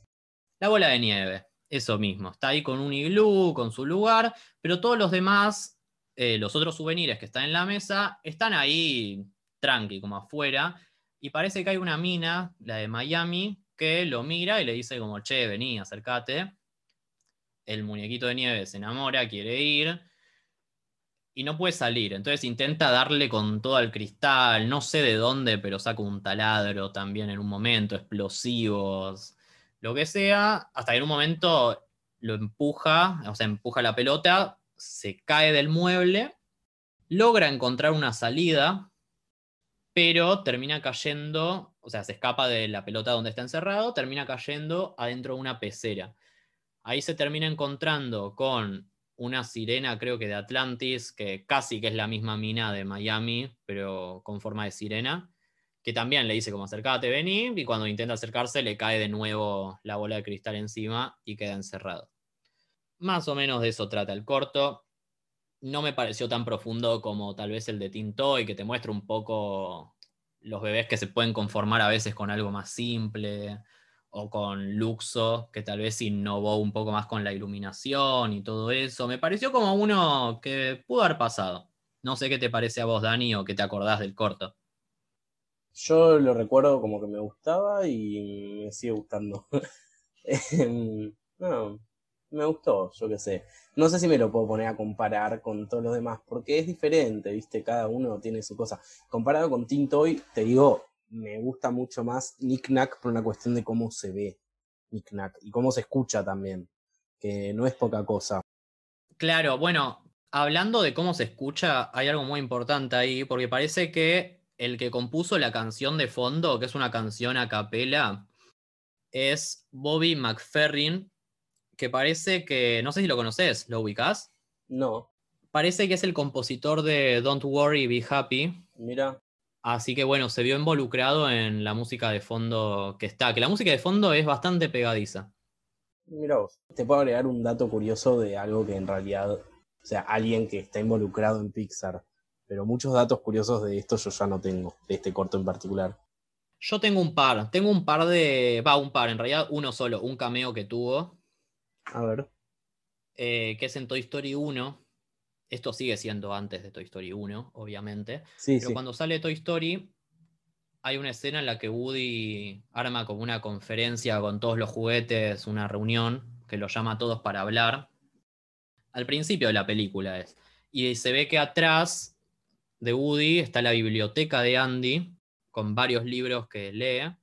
La bola de nieve, eso mismo. Está ahí con un iglú, con su lugar, pero todos los demás, eh, los otros souvenirs que están en la mesa, están ahí tranqui, como afuera. Y parece que hay una mina, la de Miami, que lo mira y le dice como, che, vení, acércate. El muñequito de nieve se enamora, quiere ir y no puede salir. Entonces intenta darle con todo al cristal, no sé de dónde, pero saca un taladro también en un momento, explosivos, lo que sea, hasta que en un momento lo empuja, o sea, empuja la pelota, se cae del mueble, logra encontrar una salida, pero termina cayendo, o sea, se escapa de la pelota donde está encerrado, termina cayendo adentro de una pecera. Ahí se termina encontrando con una sirena, creo que de Atlantis, que casi que es la misma mina de Miami, pero con forma de sirena, que también le dice como acercate, vení, y cuando intenta acercarse le cae de nuevo la bola de cristal encima y queda encerrado. Más o menos de eso trata el corto. No me pareció tan profundo como tal vez el de Tintoy, que te muestra un poco los bebés que se pueden conformar a veces con algo más simple o con Luxo, que tal vez innovó un poco más con la iluminación y todo eso. Me pareció como uno que pudo haber pasado. No sé qué te parece a vos, Dani, o qué te acordás del corto. Yo lo recuerdo como que me gustaba y me sigue gustando. *laughs* Em, no, me gustó, yo qué sé. No sé si me lo puedo poner a comparar con todos los demás, porque es diferente, ¿viste? Cada uno tiene su cosa. Comparado con Tintoy, te digo, me gusta mucho más Nick Knack por una cuestión de cómo se ve Nick Knack y cómo se escucha también, que no es poca cosa. Claro, bueno, hablando de cómo se escucha, hay algo muy importante ahí, porque parece que el que compuso la canción de fondo, que es una canción a capela, es Bobby McFerrin, que parece que, no sé si lo conoces, ¿lo ubicás? No. Parece que es el compositor de Don't Worry, Be Happy. Mira. Así que bueno, se vio involucrado en la música de fondo que está, que la música de fondo es bastante pegadiza. Mira vos, te puedo agregar un dato curioso de algo que en realidad, o sea, alguien que está involucrado en Pixar, pero muchos datos curiosos de esto yo ya no tengo, de este corto en particular. Yo tengo un par, tengo un par de, va, un par, en realidad uno solo, un cameo que tuvo. A ver. Eh, que es en Toy Story 1, esto sigue siendo antes de Toy Story 1, obviamente. Sí, pero cuando sale Toy Story, hay una escena en la que Woody arma como una conferencia con todos los juguetes, una reunión, que lo llama a todos para hablar. Al principio de la película es. Y se ve que atrás de Woody está la biblioteca de Andy, con varios libros que lee.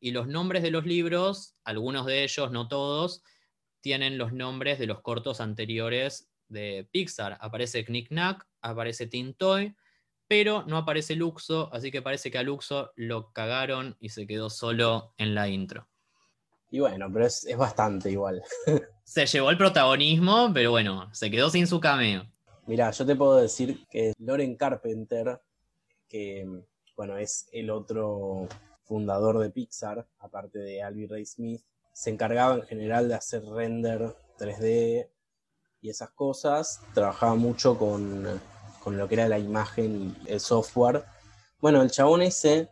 Y los nombres de los libros, algunos de ellos, no todos, tienen los nombres de los cortos anteriores de Pixar. Aparece Knick Knack, aparece Tintoy, pero no aparece Luxo, así que parece que a Luxo lo cagaron y se quedó solo en la intro. Y bueno, pero es, bastante igual. *laughs* se llevó el protagonismo, pero bueno, se quedó sin su cameo. Mira, yo te puedo decir que Loren Carpenter, que bueno, es el otro fundador de Pixar, aparte de Alvy Ray Smith, se encargaba en general de hacer render 3D y esas cosas. Trabajaba mucho con, con lo que era la imagen y el software. Bueno, el chabón ese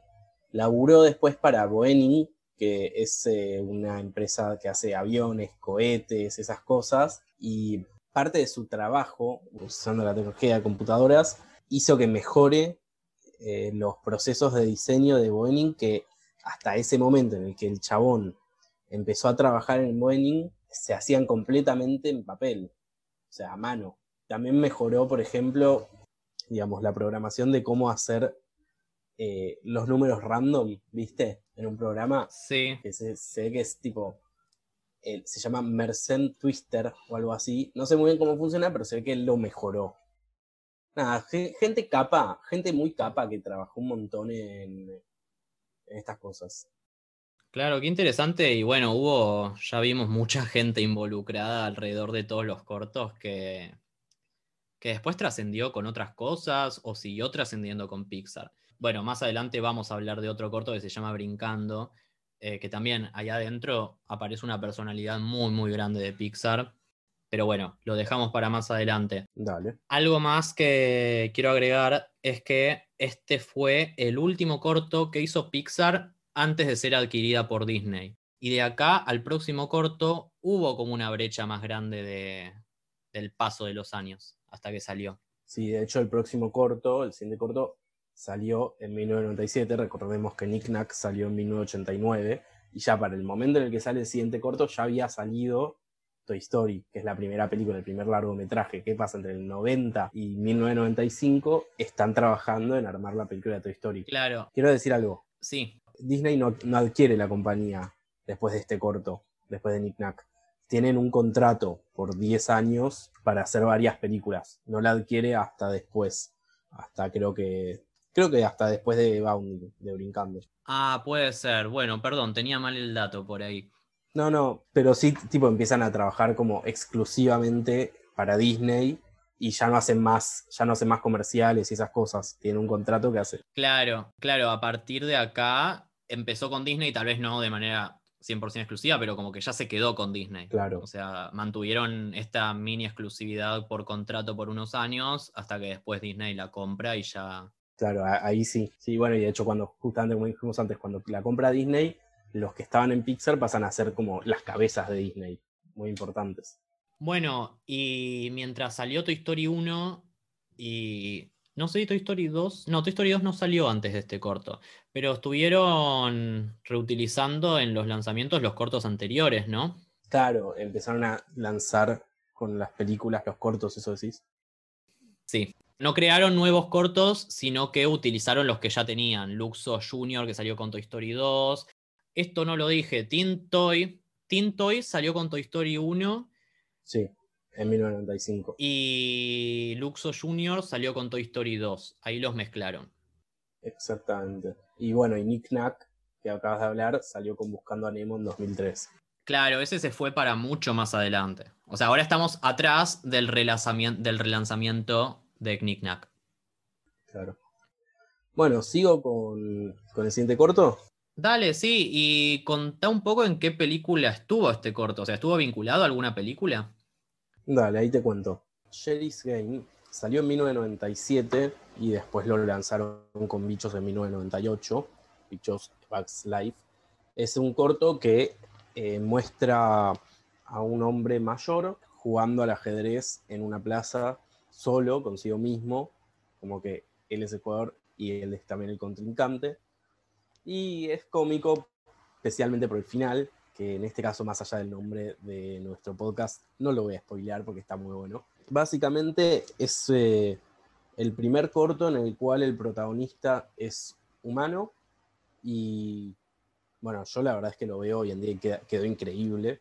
laburó después para Boeing, que es eh, una empresa que hace aviones, cohetes, esas cosas, y parte de su trabajo, usando la tecnología de computadoras, hizo que mejore eh, los procesos de diseño de Boeing, que hasta ese momento en el que el chabón empezó a trabajar en Boeing, se hacían completamente en papel, o sea, a mano. También mejoró, por ejemplo, digamos, la programación de cómo hacer eh, los números random, ¿viste? En un programa. Sí. Que se, ve que es tipo. Se llama Mercent Twister o algo así. No sé muy bien cómo funciona, pero ve que lo mejoró. Nada, gente capa, gente muy capa que trabajó un montón en, en estas cosas. Claro, qué interesante. Y bueno, hubo, ya vimos mucha gente involucrada alrededor de todos los cortos que, que después trascendió con otras cosas o siguió trascendiendo con Pixar. Bueno, más adelante vamos a hablar de otro corto que se llama Brincando, eh, que también allá adentro aparece una personalidad muy, muy grande de Pixar. Pero bueno, lo dejamos para más adelante. Dale. Algo más que quiero agregar es que este fue el último corto que hizo Pixar antes de ser adquirida por Disney. Y de acá al próximo corto hubo como una brecha más grande del paso de los años hasta que salió. Sí, de hecho el próximo corto, el siguiente corto, salió en 1997, recordemos que Nick Nack salió en 1989, y ya para el momento en el que sale el siguiente corto ya había salido Toy Story, que es la primera película, el primer largometraje. ¿Qué pasa entre el 90 y 1995? Están trabajando en armar la película de Toy Story. Claro. Quiero decir algo. Sí. Disney no, no adquiere la compañía después de este corto, después de Nick Nack. Tienen un contrato por 10 años para hacer varias películas. No la adquiere hasta después. Hasta creo que Creo que hasta después de Bounding, de Brincando. Ah, puede ser. Bueno, perdón, tenía mal el dato por ahí. No, no, pero sí, tipo, empiezan a trabajar como exclusivamente para Disney y ya no hacen más, ya no hacen más comerciales y esas cosas. Tienen un contrato que hace. Claro, claro, a partir de acá empezó con Disney, tal vez no de manera 100% exclusiva, pero como que ya se quedó con Disney. Claro. O sea, mantuvieron esta mini exclusividad por contrato por unos años hasta que después Disney la compra y ya Claro, ahí sí. Sí, bueno, y de hecho cuando, justamente como dijimos antes, cuando la compra Disney, los que estaban en Pixar pasan a ser como las cabezas de Disney, muy importantes. Bueno, y mientras salió Toy Story 1 y... No sé, Toy Story 2. No, Toy Story 2 no salió antes de este corto, pero estuvieron reutilizando en los lanzamientos los cortos anteriores, ¿no? Claro, empezaron a lanzar con las películas los cortos, eso decís. Sí, no crearon nuevos cortos, sino que utilizaron los que ya tenían. Luxo Junior, que salió con Toy Story 2. Esto no lo dije. Teen Toy. Teen Toy salió con Toy Story 1. Sí, en 1995. Y Luxo Junior salió con Toy Story 2. Ahí los mezclaron. Exactamente. Y bueno, y Nick Knack, que acabas de hablar, salió con Buscando a Nemo en 2003. Claro, ese se fue para mucho más adelante. O sea, ahora estamos atrás del relanzamiento, del relanzamiento de Knickknack. Claro. Bueno, sigo con, con el siguiente corto. Dale, sí, y contá un poco en qué película estuvo este corto. O sea, ¿estuvo vinculado a alguna película? Dale, ahí te cuento. Sherry's Game salió en 1997 y después lo lanzaron con Bichos en 1998. Bichos Bugs Life. Es un corto que eh, muestra a un hombre mayor jugando al ajedrez en una plaza solo consigo mismo, como que él es el jugador y él es también el contrincante. Y es cómico, especialmente por el final, que en este caso, más allá del nombre de nuestro podcast, no lo voy a spoilear porque está muy bueno. Básicamente es eh, el primer corto en el cual el protagonista es humano y bueno, yo la verdad es que lo veo hoy en día y quedó increíble.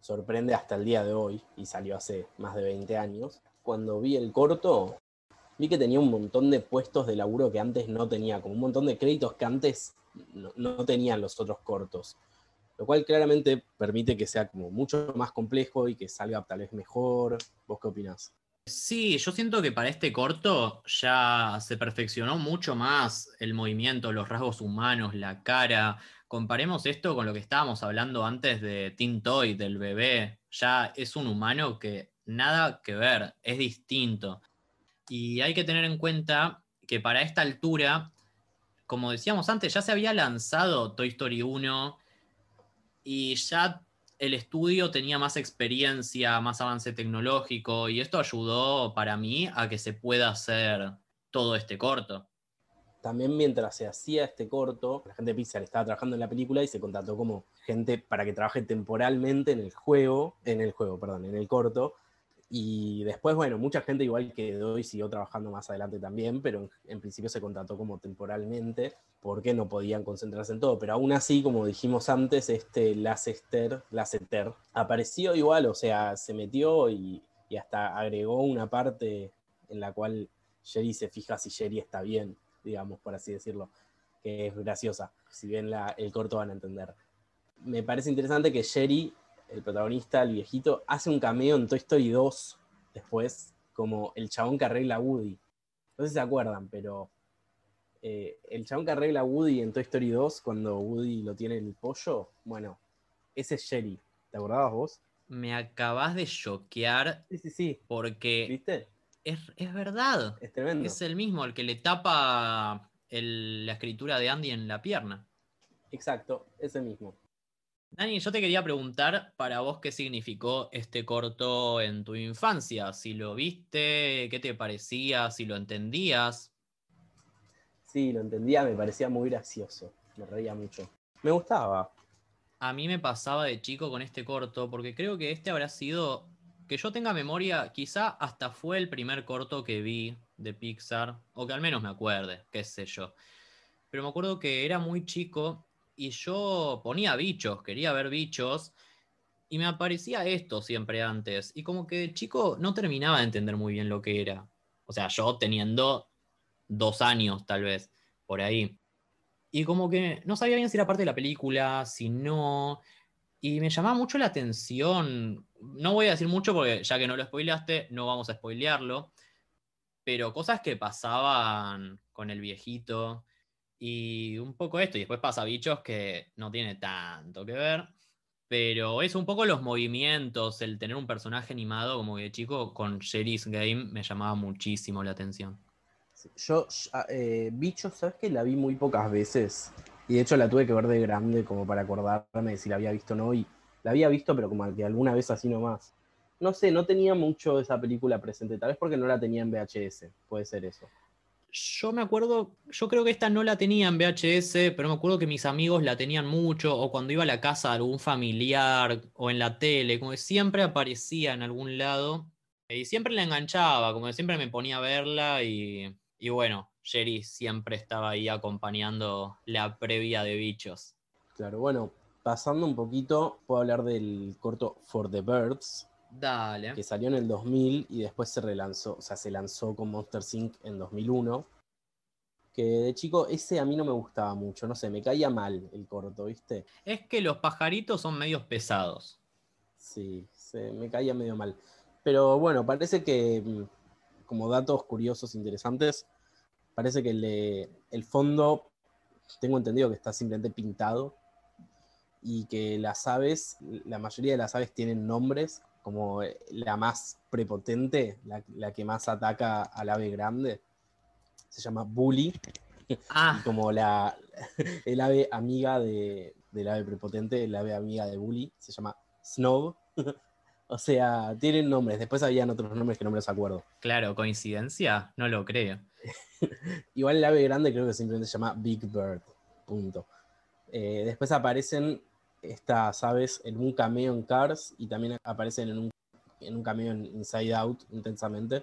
Sorprende hasta el día de hoy y salió hace más de 20 años. Cuando vi el corto, vi que tenía un montón de puestos de laburo que antes no tenía, como un montón de créditos que antes no, tenían los otros cortos. Lo cual claramente permite que sea como mucho más complejo y que salga tal vez mejor. ¿Vos qué opinás? Sí, yo siento que para este corto ya se perfeccionó mucho más el movimiento, los rasgos humanos, la cara. Comparemos esto con lo que estábamos hablando antes de Tintoy, del bebé. Ya es un humano que nada que ver, es distinto. Y hay que tener en cuenta que para esta altura, como decíamos antes, ya se había lanzado Toy Story 1 y ya el estudio tenía más experiencia, más avance tecnológico y esto ayudó para mí a que se pueda hacer todo este corto. También mientras se hacía este corto, la gente de Pixar estaba trabajando en la película y se contrató como gente para que trabaje temporalmente en el juego, en el juego, perdón, en el corto, y después, bueno, mucha gente igual quedó y siguió trabajando más adelante también, pero en, principio se contrató como temporalmente porque no podían concentrarse en todo. Pero aún así, como dijimos antes, este Lasseter, Lasseter apareció igual, o sea, se metió y, hasta agregó una parte en la cual Jerry se fija si Jerry está bien, digamos, por así decirlo, que es graciosa. Si bien el corto van a entender. Me parece interesante que Jerry el protagonista, el viejito, hace un cameo en Toy Story 2 después, como el chabón que arregla a Woody. No sé si se acuerdan, pero eh, el chabón que arregla a Woody en Toy Story 2, cuando Woody lo tiene el pollo, bueno, ese es Sherry. ¿Te acordabas vos? Me acabas de choquear. Sí, sí, sí. Porque. ¿Viste? Es, verdad. Es tremendo. Es el mismo, el que le tapa la escritura de Andy en la pierna. Exacto, ese mismo. Dani, yo te quería preguntar para vos qué significó este corto en tu infancia, si lo viste, qué te parecía, si lo entendías. Sí, lo entendía, me parecía muy gracioso, me reía mucho. Me gustaba. A mí me pasaba de chico con este corto, porque creo que este habrá sido, que yo tenga memoria, quizá hasta fue el primer corto que vi de Pixar, o que al menos me acuerde, qué sé yo. Pero me acuerdo que era muy chico y yo ponía bichos, quería ver bichos, y me aparecía esto siempre antes. Y como que chico no terminaba de entender muy bien lo que era. O sea, yo teniendo dos años tal vez, por ahí. Y como que no sabía bien si era parte de la película, si no. Y me llamaba mucho la atención. No voy a decir mucho porque ya que no lo spoileaste, no vamos a spoilearlo. Pero cosas que pasaban con el viejito, y un poco esto, y después pasa bichos que no tiene tanto que ver, pero es un poco los movimientos, el tener un personaje animado como que chico con Sherry's Game me llamaba muchísimo la atención. Yo, eh, bichos, ¿sabes que la vi muy pocas veces? Y de hecho la tuve que ver de grande como para acordarme de si la había visto o no. Y la había visto, pero como que alguna vez así nomás. No sé, no tenía mucho esa película presente, tal vez porque no la tenía en VHS, puede ser eso yo me acuerdo, yo creo que esta no la tenía en VHS, pero me acuerdo que mis amigos la tenían mucho, o cuando iba a la casa de algún familiar, o en la tele, como que siempre aparecía en algún lado, y siempre la enganchaba, como siempre me ponía a verla, y, y bueno, Jerry siempre estaba ahí acompañando la previa de bichos. Claro, bueno, pasando un poquito, puedo hablar del corto For the Birds, Dale. Que salió en el 2000 y después se relanzó, o sea, se lanzó con Monster Inc. en 2001. Que de chico, ese a mí no me gustaba mucho, no sé, me caía mal el corto, ¿viste? Es que los pajaritos son medios pesados. Sí, se, me caía medio mal. Pero bueno, parece que, mm, como datos curiosos, interesantes, parece que el, el fondo, tengo entendido que está simplemente pintado y que las aves, la mayoría de las aves tienen nombres como eh, la más prepotente, la, que más ataca al ave grande. Se llama Bully. *laughs* Ah. como la, *laughs* el ave amiga de, del ave prepotente, el ave amiga de Bully, se llama Snow. *laughs* o sea, tienen nombres. Después habían otros nombres que no me los acuerdo. Claro, coincidencia, no lo creo. Igual el ave grande creo que simplemente se llama Big Bird. Punto. Eh, después aparecen estas aves en un cameo en Cars y también aparecen en un en un cameo en Inside Out intensamente.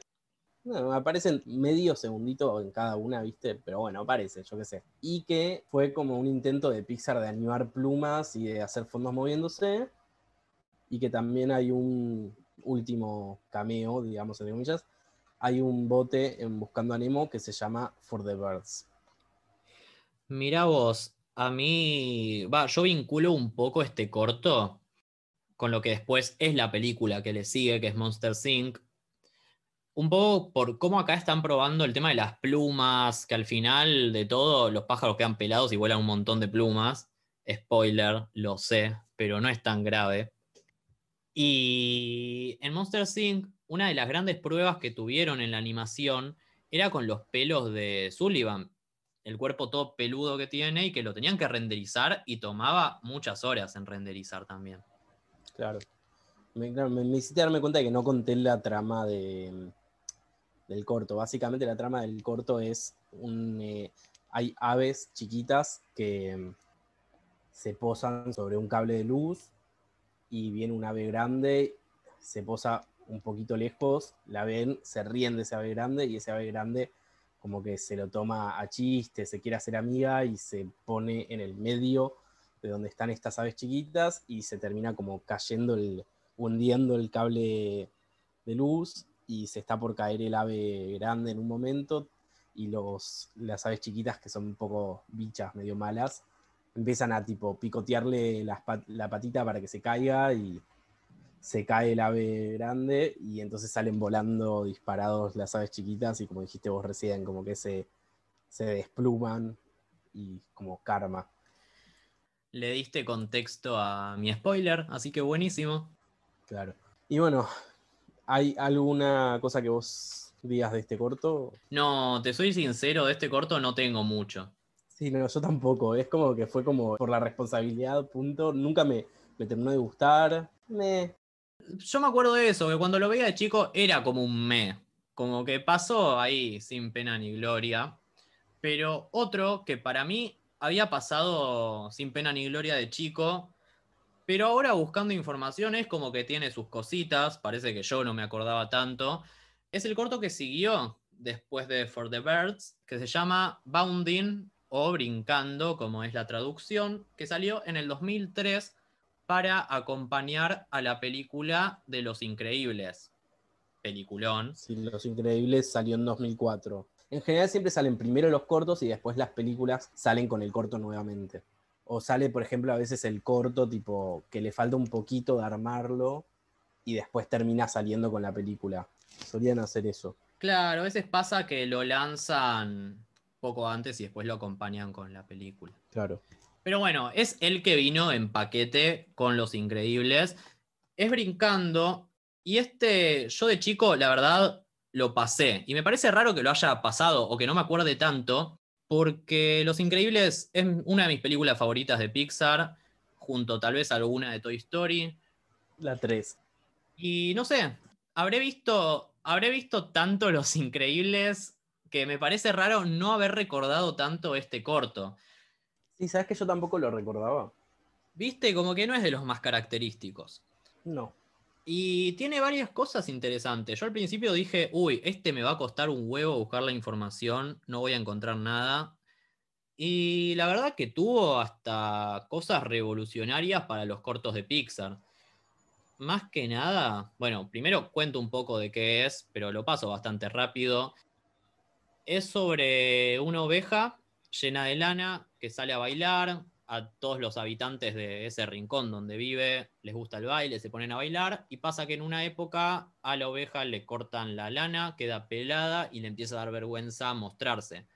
No, aparecen medio segundito en cada una, ¿viste? Pero bueno, aparece, yo qué sé. Y que fue como un intento de Pixar de animar plumas y de hacer fondos moviéndose. Y que también hay un último cameo, digamos, entre comillas. Hay un bote en Buscando a Nemo que se llama For the Birds. Mira vos, a mí, va, yo vinculo un poco este corto con lo que después es la película que le sigue, que es Monster Inc., un poco por cómo acá están probando el tema de las plumas, que al final de todo los pájaros quedan pelados y vuelan un montón de plumas. Spoiler, lo sé, pero no es tan grave. Y en Monster Inc., una de las grandes pruebas que tuvieron en la animación era con los pelos de Sullivan, el cuerpo todo peludo que tiene y que lo tenían que renderizar y tomaba muchas horas en renderizar también. Claro. Me, hiciste darme cuenta de que no conté la trama de, del corto. Básicamente la trama del corto es un... Eh, hay aves chiquitas que mm, se posan sobre un cable de luz y viene un ave grande, se posa un poquito lejos, la ven, se ríen de ese ave grande y ese ave grande como que se lo toma a chiste, se quiere hacer amiga y se pone en el medio de donde están estas aves chiquitas y se termina como cayendo, el, hundiendo el cable de luz y se está por caer el ave grande en un momento y los, las aves chiquitas que son un poco bichas, medio malas, empiezan a tipo picotearle la patita para que se caiga y se cae el ave grande y entonces salen volando disparados las aves chiquitas y como dijiste vos recién, como que se, se despluman y como karma. Le diste contexto a mi spoiler, así que buenísimo. Claro. Y bueno, ¿Hay alguna cosa que vos digas de este corto? No, te soy sincero, de este corto no tengo mucho. Sí, no, yo tampoco. Es como que fue como por la responsabilidad, punto. Nunca me, me terminó de gustar. Me... Yo me acuerdo de eso, que cuando lo veía de chico era como un me. Como que pasó ahí sin pena ni gloria. Pero otro que para mí había pasado sin pena ni gloria de chico pero ahora buscando información es como que tiene sus cositas, parece que yo no me acordaba tanto. Es el corto que siguió después de For the Birds, que se llama Bounding o Brincando, como es la traducción, que salió en el 2003 para acompañar a la película de Los Increíbles. Peliculón. Sí, Los Increíbles salió en 2004. En general siempre salen primero los cortos y después las películas salen con el corto nuevamente. O sale, por ejemplo, a veces el corto, tipo, que le falta un poquito de armarlo y después termina saliendo con la película. Solían hacer eso. Claro, a veces pasa que lo lanzan poco antes y después lo acompañan con la película. Claro. Pero bueno, es el que vino en paquete con Los Increíbles. Es brincando. Y este, yo de chico, la verdad, lo pasé. Y me parece raro que lo haya pasado o que no me acuerde tanto, porque Los Increíbles es una de mis películas favoritas de Pixar, junto tal vez a alguna de Toy Story. La 3. Y no sé, habré visto, habré visto tanto Los Increíbles que me parece raro no haber recordado tanto este corto. Sí, sabes que yo tampoco lo recordaba. Viste, como que no es de los más característicos. No. Y tiene varias cosas interesantes. Yo al principio dije, uy, este me va a costar un huevo buscar la información, no voy a encontrar nada. Y la verdad que tuvo hasta cosas revolucionarias para los cortos de Pixar. Más que nada, bueno, primero cuento un poco de qué es, pero lo paso bastante rápido. Es sobre una oveja llena de lana que sale a bailar, a todos los habitantes de ese rincón donde vive les gusta el baile, se ponen a bailar y pasa que en una época a la oveja le cortan la lana, queda pelada y le empieza a dar vergüenza mostrarse.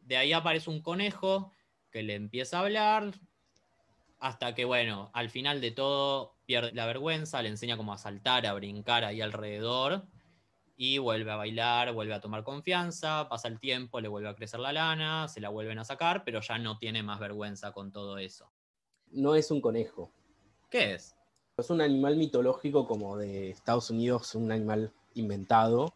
De ahí aparece un conejo que le empieza a hablar hasta que, bueno, al final de todo pierde la vergüenza, le enseña cómo a saltar, a brincar ahí alrededor y vuelve a bailar, vuelve a tomar confianza, pasa el tiempo, le vuelve a crecer la lana, se la vuelven a sacar, pero ya no tiene más vergüenza con todo eso. No es un conejo. ¿Qué es? Es un animal mitológico como de Estados Unidos, un animal inventado,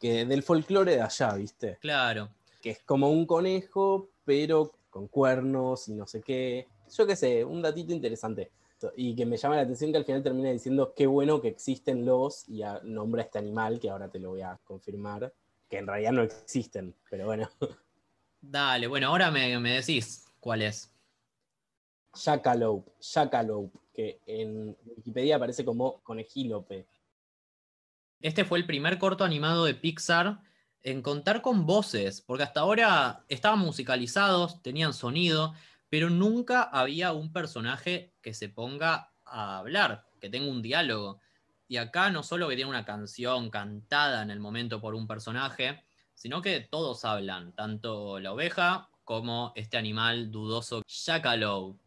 que del folclore de allá, ¿viste? Claro. Que es como un conejo, pero con cuernos y no sé qué. Yo qué sé, un datito interesante. Y que me llama la atención que al final termina diciendo qué bueno que existen los y nombra este animal, que ahora te lo voy a confirmar, que en realidad no existen, pero bueno. *laughs* Dale, bueno, ahora me, me decís cuál es. Jackalope, Jackalope, que en Wikipedia aparece como conejílope. Este fue el primer corto animado de Pixar en contar con voces, porque hasta ahora estaban musicalizados, tenían sonido, pero nunca había un personaje que se ponga a hablar, que tenga un diálogo. Y acá no solo que tiene una canción cantada en el momento por un personaje, sino que todos hablan, tanto la oveja como este animal dudoso Jackalope.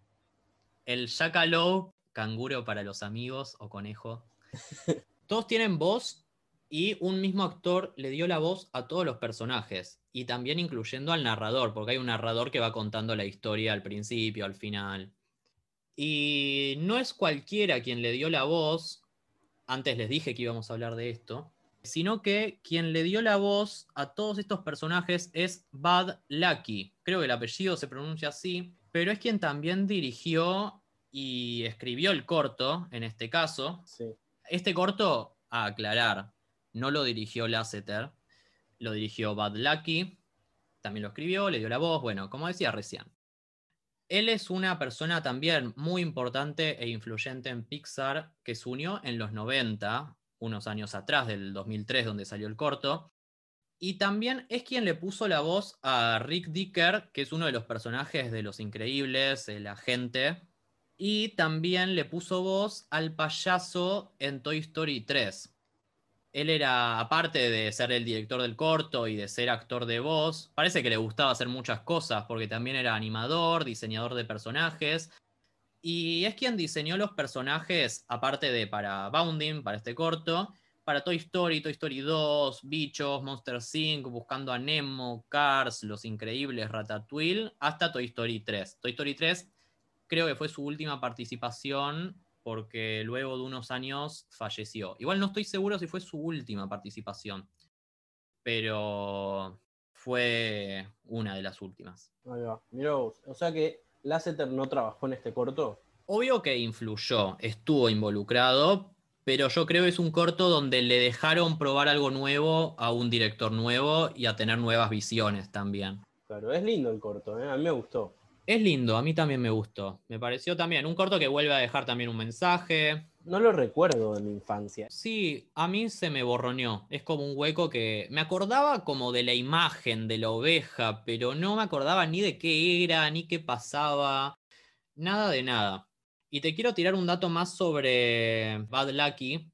El Jackalope, canguro para los amigos o conejo. *laughs* Todos tienen voz y un mismo actor le dio la voz a todos los personajes y también incluyendo al narrador, porque hay un narrador que va contando la historia al principio, al final. Y no es cualquiera quien le dio la voz, antes les dije que íbamos a hablar de esto, sino que quien le dio la voz a todos estos personajes es Bud Lucky. Creo que el apellido se pronuncia así, pero es quien también dirigió y escribió el corto, en este caso. Este corto, a aclarar, no lo dirigió Lasseter, lo dirigió Bad Lucky, también lo escribió, le dio la voz, bueno, como decía recién. Él es una persona también muy importante e influyente en Pixar que se unió en los 90, unos años atrás del 2003 donde salió el corto, y también es quien le puso la voz a Rick Dicker, que es uno de los personajes de Los Increíbles, el agente, y también le puso voz al payaso en Toy Story 3 él era, aparte de ser el director del corto y de ser actor de voz, parece que le gustaba hacer muchas cosas, porque también era animador, diseñador de personajes, y es quien diseñó los personajes, aparte de para Bounding, para este corto, para Toy Story, Toy Story 2, Bichos, Monster Inc., Buscando a Nemo, Cars, Los Increíbles, Ratatouille, hasta Toy Story 3. Toy Story 3 creo que fue su última participación porque luego de unos años falleció. Igual no estoy seguro si fue su última participación, pero fue una de las últimas. Ahí va. vos. O sea que Lasseter no trabajó en este corto. Obvio que influyó, estuvo involucrado, pero yo creo que es un corto donde le dejaron probar algo nuevo a un director nuevo y a tener nuevas visiones también. Claro, es lindo el corto, ¿eh? a mí me gustó. Es lindo, a mí también me gustó. Me pareció también un corto que vuelve a dejar también un mensaje. No lo recuerdo de mi infancia. Sí, a mí se me borroneó. Es como un hueco que me acordaba como de la imagen de la oveja, pero no me acordaba ni de qué era, ni qué pasaba. Nada de nada. Y te quiero tirar un dato más sobre Bad Lucky,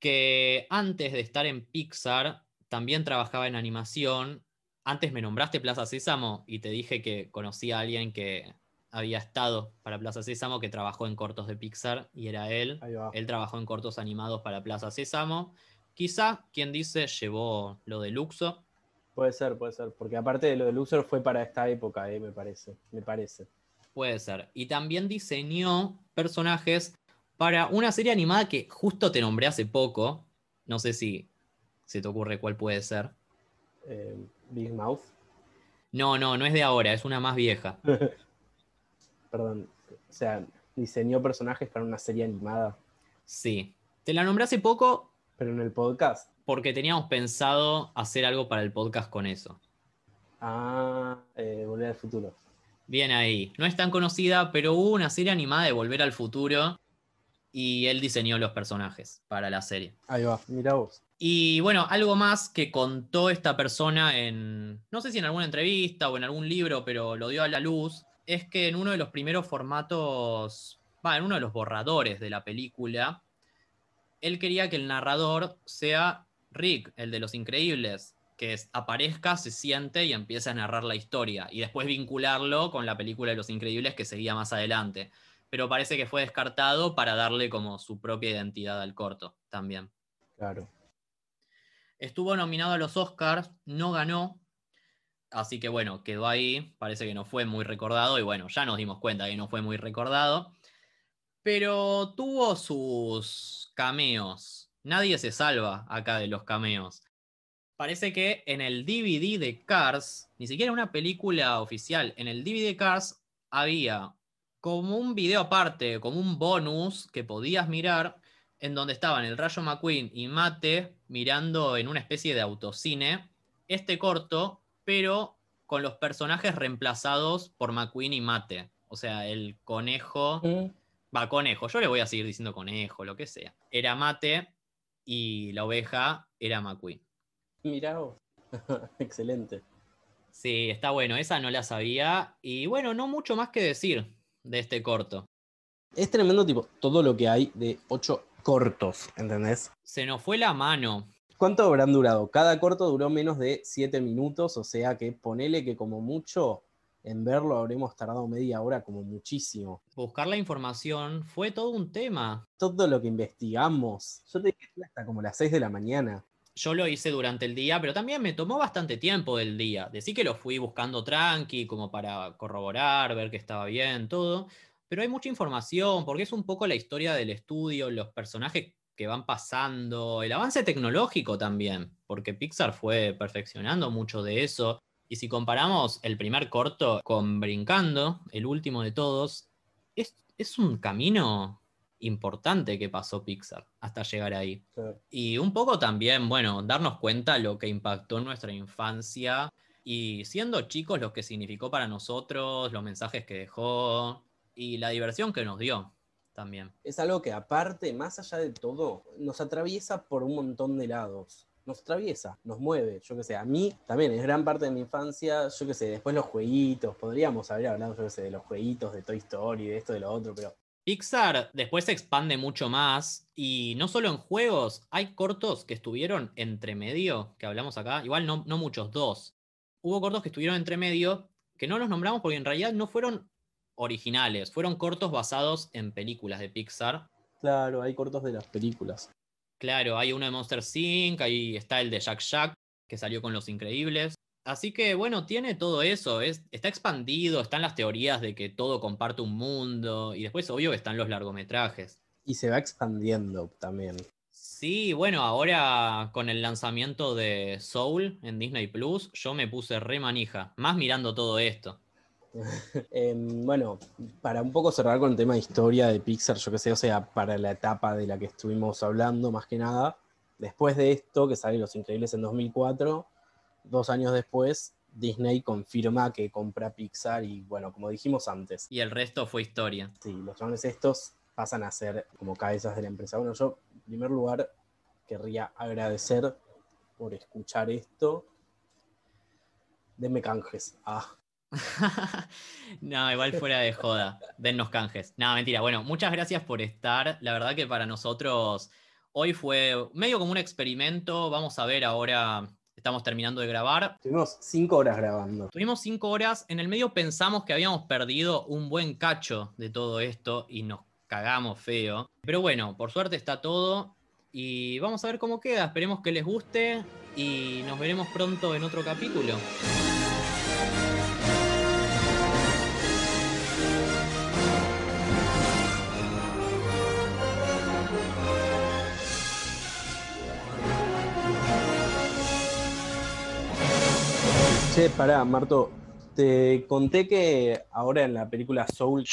que antes de estar en Pixar también trabajaba en animación antes me nombraste Plaza Sésamo y te dije que conocí a alguien que había estado para Plaza Sésamo, que trabajó en cortos de Pixar y era él. Él trabajó en cortos animados para Plaza Sésamo. Quizá, quien dice, llevó lo de Luxo. Puede ser, puede ser, porque aparte de lo de Luxor fue para esta época, eh, me parece, me parece. Puede ser. Y también diseñó personajes para una serie animada que justo te nombré hace poco. No sé si se te ocurre cuál puede ser. Eh, Big Mouth. No, no, no es de ahora, es una más vieja. *laughs* Perdón, o sea, diseñó personajes para una serie animada. Sí. Te la nombré hace poco. Pero en el podcast. Porque teníamos pensado hacer algo para el podcast con eso. Ah, eh, Volver al Futuro. Bien ahí. No es tan conocida, pero hubo una serie animada de Volver al Futuro y él diseñó los personajes para la serie. Ahí va, mira vos. Y bueno, algo más que contó esta persona en, no sé si en alguna entrevista o en algún libro, pero lo dio a la luz, es que en uno de los primeros formatos, va, en uno de los borradores de la película, él quería que el narrador sea Rick, el de Los Increíbles, que aparezca, se siente y empiece a narrar la historia, y después vincularlo con la película de Los Increíbles que seguía más adelante. Pero parece que fue descartado para darle como su propia identidad al corto también. Claro. Estuvo nominado a los Oscars, no ganó, así que bueno, quedó ahí, parece que no fue muy recordado y bueno, ya nos dimos cuenta que no fue muy recordado, pero tuvo sus cameos. Nadie se salva acá de los cameos. Parece que en el DVD de Cars, ni siquiera una película oficial, en el DVD de Cars había como un video aparte, como un bonus que podías mirar, en donde estaban el Rayo McQueen y Mate mirando en una especie de autocine este corto, pero con los personajes reemplazados por McQueen y Mate. O sea, el conejo. Va, conejo. Yo le voy a seguir diciendo conejo, lo que sea. Era Mate y la oveja era McQueen. Mirá vos. *laughs* Excelente. Sí, está bueno. Esa no la sabía. Y bueno, no mucho más que decir de este corto. Es tremendo, tipo, todo lo que hay de ocho cortos, ¿entendés? Se nos fue la mano. ¿Cuánto habrán durado? Cada corto duró menos de siete minutos, o sea que ponele que como mucho en verlo habremos tardado media hora como muchísimo. Buscar la información fue todo un tema. Todo lo que investigamos, yo te dije hasta como las 6 de la mañana. Yo lo hice durante el día, pero también me tomó bastante tiempo del día. Decí que lo fui buscando tranqui, como para corroborar, ver que estaba bien, todo. Pero hay mucha información, porque es un poco la historia del estudio, los personajes que van pasando, el avance tecnológico también, porque Pixar fue perfeccionando mucho de eso. Y si comparamos el primer corto con Brincando, el último de todos, es, es un camino importante que pasó Pixar hasta llegar ahí. Claro. Y un poco también, bueno, darnos cuenta lo que impactó en nuestra infancia y siendo chicos lo que significó para nosotros, los mensajes que dejó y la diversión que nos dio también. Es algo que aparte, más allá de todo, nos atraviesa por un montón de lados. Nos atraviesa, nos mueve, yo qué sé, a mí también es gran parte de mi infancia, yo qué sé, después los jueguitos, podríamos haber hablado, yo qué sé, de los jueguitos de Toy Story, de esto, de lo otro, pero Pixar después se expande mucho más y no solo en juegos, hay cortos que estuvieron entre medio, que hablamos acá, igual no, no muchos, dos. Hubo cortos que estuvieron entre medio que no los nombramos porque en realidad no fueron originales, fueron cortos basados en películas de Pixar. claro, hay cortos de las películas. Claro, hay uno de Monster Inc., ahí está el de Jack Jack, que salió con Los Increíbles. Así que bueno, tiene todo eso, es, está expandido, están las teorías de que todo comparte un mundo, y después obvio están los largometrajes. Y se va expandiendo también. Sí, bueno, ahora con el lanzamiento de Soul en Disney Plus, yo me puse re manija, más mirando todo esto. *laughs* Eh, bueno, para un poco cerrar con el tema de historia de Pixar, yo que sé, o sea, para la etapa de la que estuvimos hablando, más que nada, después de esto, que sale Los Increíbles en 2004, dos años después, Disney confirma que compra Pixar y bueno, como dijimos antes, Y el resto fue historia. sí, los chavales estos pasan a ser como cabezas de la empresa. Bueno, yo en primer lugar querría agradecer por escuchar esto. Denme canjes. Ah, *laughs* no, igual fuera de joda. Dennos canjes. No, mentira. Bueno, muchas gracias por estar. La verdad que para nosotros hoy fue medio como un experimento. Vamos a ver ahora. Estamos terminando de grabar. estuvimos cinco horas grabando. Tuvimos cinco horas. En el medio pensamos que habíamos perdido un buen cacho de todo esto y nos cagamos feo. Pero bueno, por suerte está todo. Y vamos a ver cómo queda. Esperemos que les guste. Y nos veremos pronto en otro capítulo. Che, pará, Marto. Te conté que ahora en la película Soul